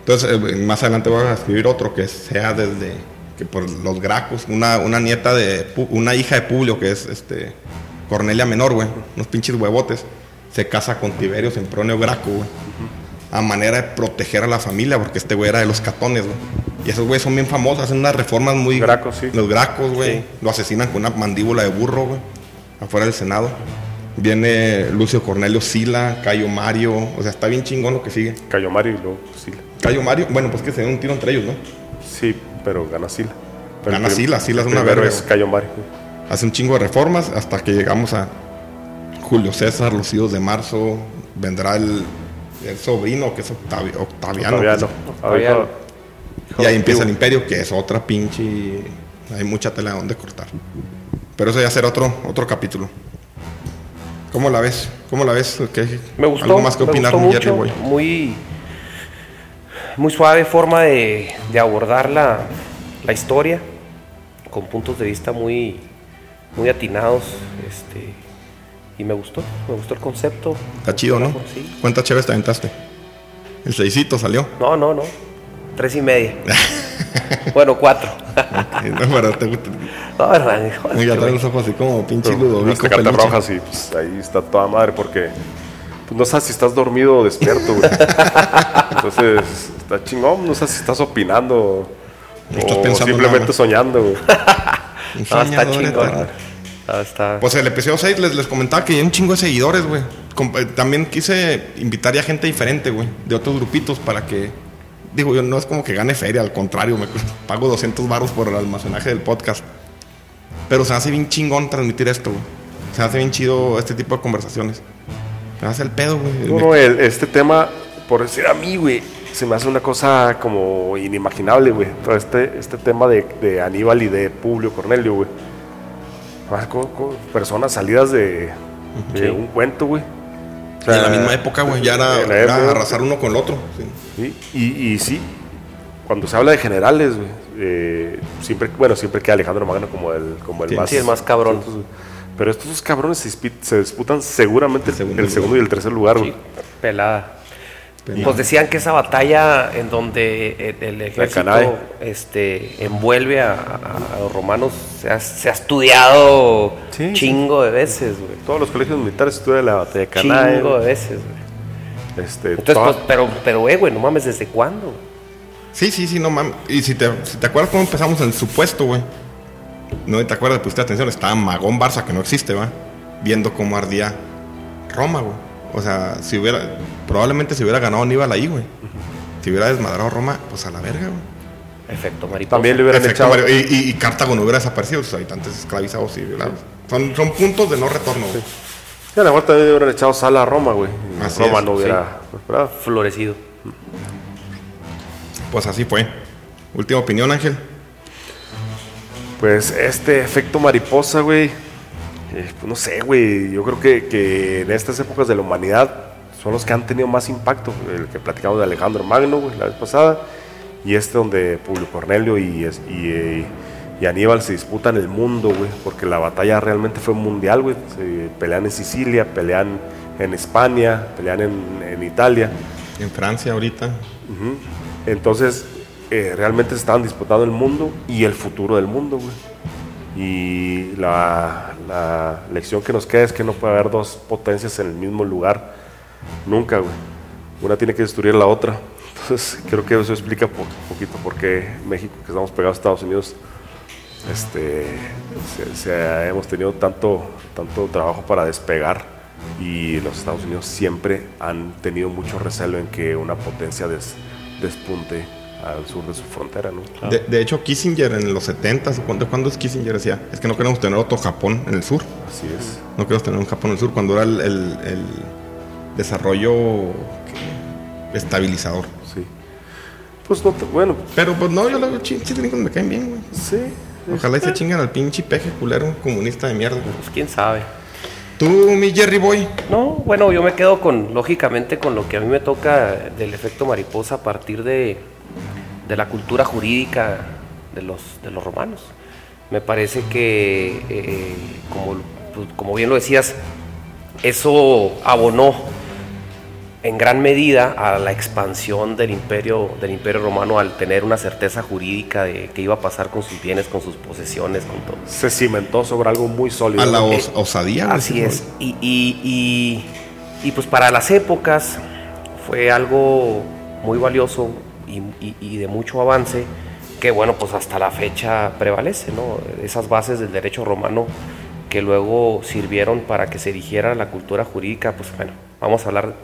Entonces, eh, más adelante voy a escribir otro que sea desde, que por los Gracos, una, una nieta de, una hija de Publio, que es este, Cornelia Menor, güey, unos pinches huevotes, se casa con Tiberio Sempronio Graco, güey, a manera de proteger a la familia, porque este güey era de los catones, güey. Y esos güeyes son bien famosos, hacen unas reformas muy... Gracos, sí. Los Gracos, güey, Sí. lo asesinan con una mandíbula de burro, güey, afuera del Senado. Viene Lucio Cornelio Sila, Cayo Mario, o sea, está bien chingón lo que sigue. Cayó Mario y luego Sila. Cayo Mario, bueno, pues que se den un tiro entre ellos, ¿no? Sí, pero gana Sila. Pero Gana Sila, Sila es una verga, es. Cayo Mario. Hace un chingo de reformas hasta que llegamos a Julio César, los hijos de marzo, vendrá el, el sobrino que es Octavi- Octaviano. Octaviano. Y ahí empieza el imperio, que es otra pinche... Hay mucha tela donde cortar. Pero eso ya será otro, otro capítulo. ¿Cómo la ves? ¿Cómo la ves? ¿Qué- Me gustó. ¿Algo más que me opinar, gustó mi Jerry, mucho. güey? Muy, muy suave forma de, de abordar la, la historia, con puntos de vista muy, muy atinados. Este, y me gustó, me gustó el concepto. Está chido, ¿no? Sí. ¿Cuántas chéves te aventaste? El seisito salió. No, no, no. Tres y media. bueno, cuatro. No, pero te, te- no, hijo, es ya los ojos así como pinche Ludovico tecatas peluche. rojas y pues, ahí está toda madre porque pues, no sabes si estás dormido o despierto, güey. Entonces está chingón, no sabes si estás opinando Estás o pensando simplemente nada. soñando, güey. No, está soñador chingón. Ah, está- Pues el episodio 6 les, les comentaba que hay un chingo de seguidores, güey. Eh, También quise invitar ya gente diferente, güey, de otros grupitos para que. Digo, yo no es como que gane feria, al contrario, me pago 200 baros por el almacenaje del podcast. Pero se hace bien chingón transmitir esto, güey. Se hace bien chido este tipo de conversaciones. Se hace el pedo, güey. No, no, el- este tema, por decir a mí, güey, se me hace una cosa como inimaginable, güey. Todo este, este tema de, de Aníbal y de Publio Cornelio, güey. Personas salidas de, de Sí. un cuento, güey. O Y en la misma época, güey, ya era, era arrasar uno con el otro. sí. Sí, Y, y sí, cuando se habla de generales, güey, eh, siempre, bueno, siempre queda Alejandro Magno como el, como el Sí, más. sí, el más cabrón. Pero estos dos cabrones se, disputan seguramente el segundo y el tercer lugar, güey. Sí, pelada. Pelada. Pues decían que esa batalla en donde el, el ejército este, envuelve a, a- a los romanos se ha, se ha estudiado Sí, chingo de veces, güey. Todos los colegios militares estudian la batalla de Canae. Chingo de veces, güey. Este, Entonces, pues, pero, pero, eh, güey, no mames, ¿desde cuándo? Sí, sí, sí, no mames. Y si te, si te acuerdas cómo empezamos en el supuesto, güey. No te acuerdas, pusiste atención, estaba Magón Barça, que no existe, va. Viendo cómo ardía Roma, güey. O sea, si hubiera, probablemente si hubiera ganado Aníbal ahí, güey. Si hubiera desmadrado Roma, pues a la verga, güey. Efecto mariposa. También le hubieran Efecto echado. Y, y- y Cartago no hubiera desaparecido, sus habitantes esclavizados y violados. Son, son puntos de no retorno, güey. Sí, a lo mejor también le hubieran echado sal a Roma, güey. Así Roma es, no hubiera. Florecido. Pues así fue. Última opinión, Ángel. Pues este efecto mariposa, güey. eh, pues no sé, güey. Yo creo que, que en estas épocas de la humanidad son los que han tenido más impacto. El que platicamos de Alejandro Magno, güey, la vez pasada. Y este donde Publio Cornelio y, eh, y Aníbal se disputan el mundo, güey. Porque la batalla realmente fue mundial, güey. Se pelean en Sicilia, pelean en España, pelean en, en Italia. En Francia ahorita. Entonces, eh, realmente se estaban disputando el mundo y el futuro del mundo, güey. Y la, lección que nos queda es que no puede haber dos potencias en el mismo lugar nunca, güey. Una tiene que destruir la otra. Entonces, creo que eso explica un poquito por qué México, que estamos pegados a Estados Unidos, este, hemos tenido tanto, tanto trabajo para despegar y los Estados Unidos siempre han tenido mucho recelo en que una potencia des- despunte al sur de su frontera, ¿no? De, de hecho, Kissinger en los 70, ¿cuándo, ¿cuándo es Kissinger? Decía, es que no queremos tener otro Japón en el sur. Así es. No queremos tener un Japón en el sur cuando era el, el- el desarrollo ¿qué? estabilizador. Sí. Pues no, te- bueno, Pero pues no, yo los pinches gringos me caen bien, güey. sí. Ojalá y se chingan al pinche peje culero comunista de mierda. Pues quién sabe. Tú, mi Jerry Boy. No, bueno, yo me quedo con, lógicamente, con lo que a mí me toca del efecto mariposa a partir de, de la cultura jurídica de los, de los romanos. Me parece que, eh, como, pues, como bien lo decías, eso abonó en gran medida a la expansión del imperio, del imperio romano al tener una certeza jurídica de qué iba a pasar con sus bienes, con sus posesiones, con todo. Se cimentó sobre algo muy sólido. A la os- osadía, güey. Así sí, es. Y, y- y- y, pues para las épocas fue algo muy valioso y, y- y de mucho avance que bueno, pues hasta la fecha prevalece, ¿no? Esas bases del derecho romano que luego sirvieron para que se erigiera la cultura jurídica, pues bueno, vamos a hablar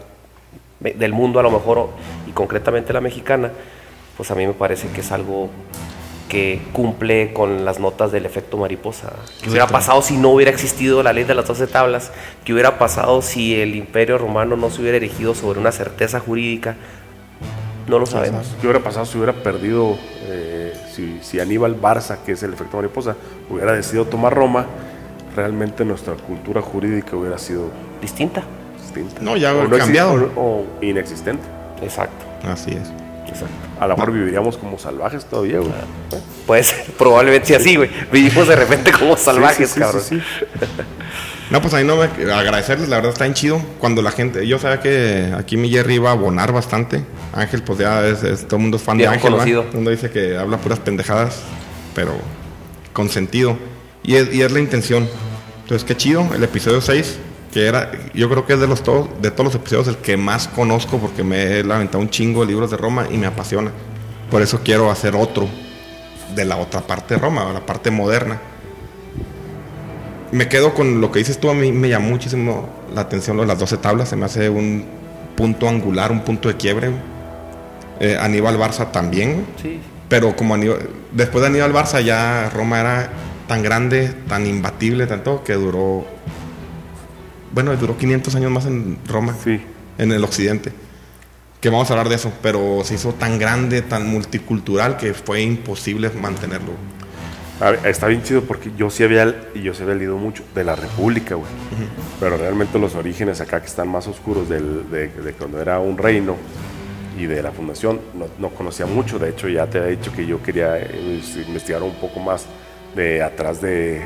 de- del mundo a lo mejor y concretamente la mexicana, pues a mí me parece que es algo que cumple con las notas del efecto mariposa. ¿Qué hubiera pasado si no hubiera existido la ley de las doce tablas? ¿Qué hubiera pasado si el imperio romano no se hubiera erigido sobre una certeza jurídica? No lo sabemos. ¿Qué hubiera pasado si hubiera perdido, eh, si, si Aníbal Barça, que es el efecto mariposa, hubiera decidido tomar Roma? Realmente nuestra cultura jurídica hubiera sido Distinta. distinta. No, ya O hubiera exi- cambiado. O, o inexistente. Exacto. Así es. exacto. A lo mejor viviríamos como salvajes todavía, güey. Puede ser, probablemente sí así, güey. Vivimos de repente como salvajes, sí, sí, cabrón. No, pues a mí no me agradecerles, la verdad está bien chido. Cuando la gente, yo sabía que aquí mi Jerry iba a abonar bastante. Ángel, pues ya es, es- todo el mundo es fan Bien de Ángel. Todo mundo dice que habla puras pendejadas, pero con sentido. Y es, y es la intención. Entonces, qué chido, el episodio 6, que era, yo creo que es de los todos, de todos los episodios el que más conozco porque me he lamentado un chingo de libros de Roma y me apasiona. Por eso quiero hacer otro de la otra parte de Roma, la parte moderna me quedo con lo que dices tú, a mí me llamó muchísimo la atención lo de las 12 tablas, se me hace un punto angular, un punto de quiebre. Eh, Aníbal Barça también. Sí. pero como Aníbal- después de Aníbal Barça ya Roma era tan grande, tan imbatible, tanto que duró, bueno, duró 500 años más en Roma, Sí. en el occidente. Que vamos a hablar de eso, pero se hizo tan grande, tan multicultural que fue imposible mantenerlo. Ver, está bien chido porque yo sí había, yo sí había leído mucho de la República, güey. Pero realmente los orígenes acá que están más oscuros del- de, de cuando era un reino y de la fundación, no, no conocía mucho. De hecho, ya te había dicho que yo quería eh, investigar un poco más de atrás de,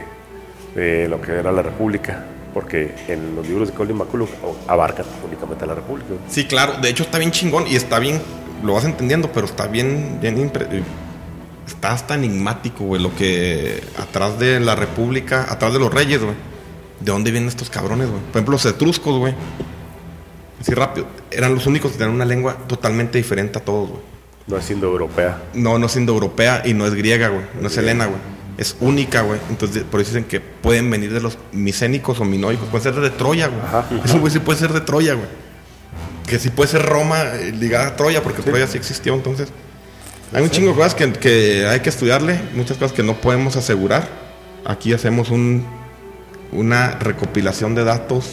de lo que era la República. Porque en los libros de Colin McCullough abarcan únicamente a la República. Sí, claro, de hecho está bien chingón y está bien, lo vas entendiendo, pero está bien, bien está hasta enigmático, güey, lo que atrás de la república, atrás de los reyes, güey. ¿De dónde vienen estos cabrones, güey? Por ejemplo, los etruscos, güey. Así rápido, eran los únicos que tenían una lengua totalmente diferente a todos, güey. No es indoeuropea. No, no es indoeuropea y no es griega, güey. No es helena, güey. Es única, güey. Entonces, por eso dicen que pueden venir de los micénicos o minoicos. Pueden ser de Troya, güey. Ajá. Eso, güey, sí puede ser de Troya, güey. Que sí puede ser Roma eh, ligada a Troya, porque Troya sí existió, entonces. Hay un chingo de cosas que, que hay que estudiarle, muchas cosas que no podemos asegurar. Aquí hacemos un, una recopilación de datos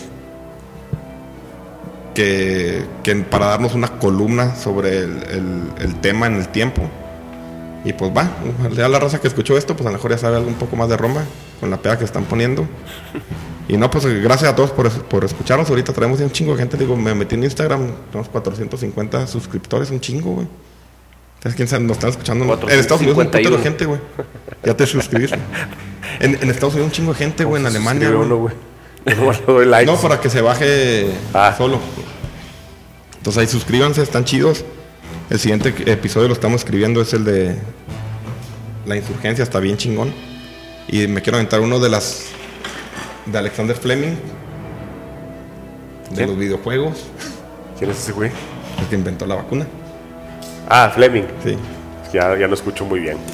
que, que para darnos una columna sobre el, tema en el tiempo. Y pues va, ya la raza que escuchó esto, pues a lo mejor ya sabe algo un poco más de Roma, con la pega que están poniendo. Y no, pues gracias a todos por, por escucharnos. Ahorita traemos ya un chingo de gente. Digo, me metí en Instagram, tenemos 450 suscriptores, un chingo, güey. ¿Sabes quién sabe? nos están escuchando? ¿no? En Estados Unidos un putero de 451. gente, güey. Ya te suscribiste. En, en Estados Unidos un chingo de gente, güey. En Alemania, uno, güey. No, para que se baje Ah. solo. Entonces ahí suscríbanse, están chidos. El siguiente episodio lo estamos escribiendo, es el de la insurgencia, está bien chingón. Y me quiero aventar uno de las de Alexander Fleming, de los videojuegos, ¿Quién es ese güey? el que inventó la vacuna. Ah, Fleming. Sí. Ya, ya no escucho muy bien.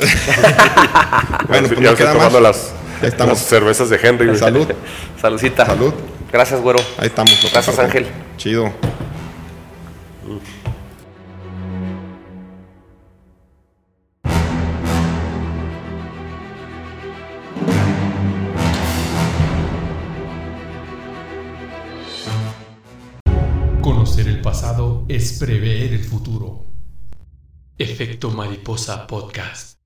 Bueno, ya pues no queda tomando más. las, estamos. las cervezas de Henry. Salud, Saludcita. salud. Gracias, güero. Ahí estamos. Gracias, comparto. Ángel. Chido. Conocer el pasado es prever el futuro. Efecto Mariposa Podcast.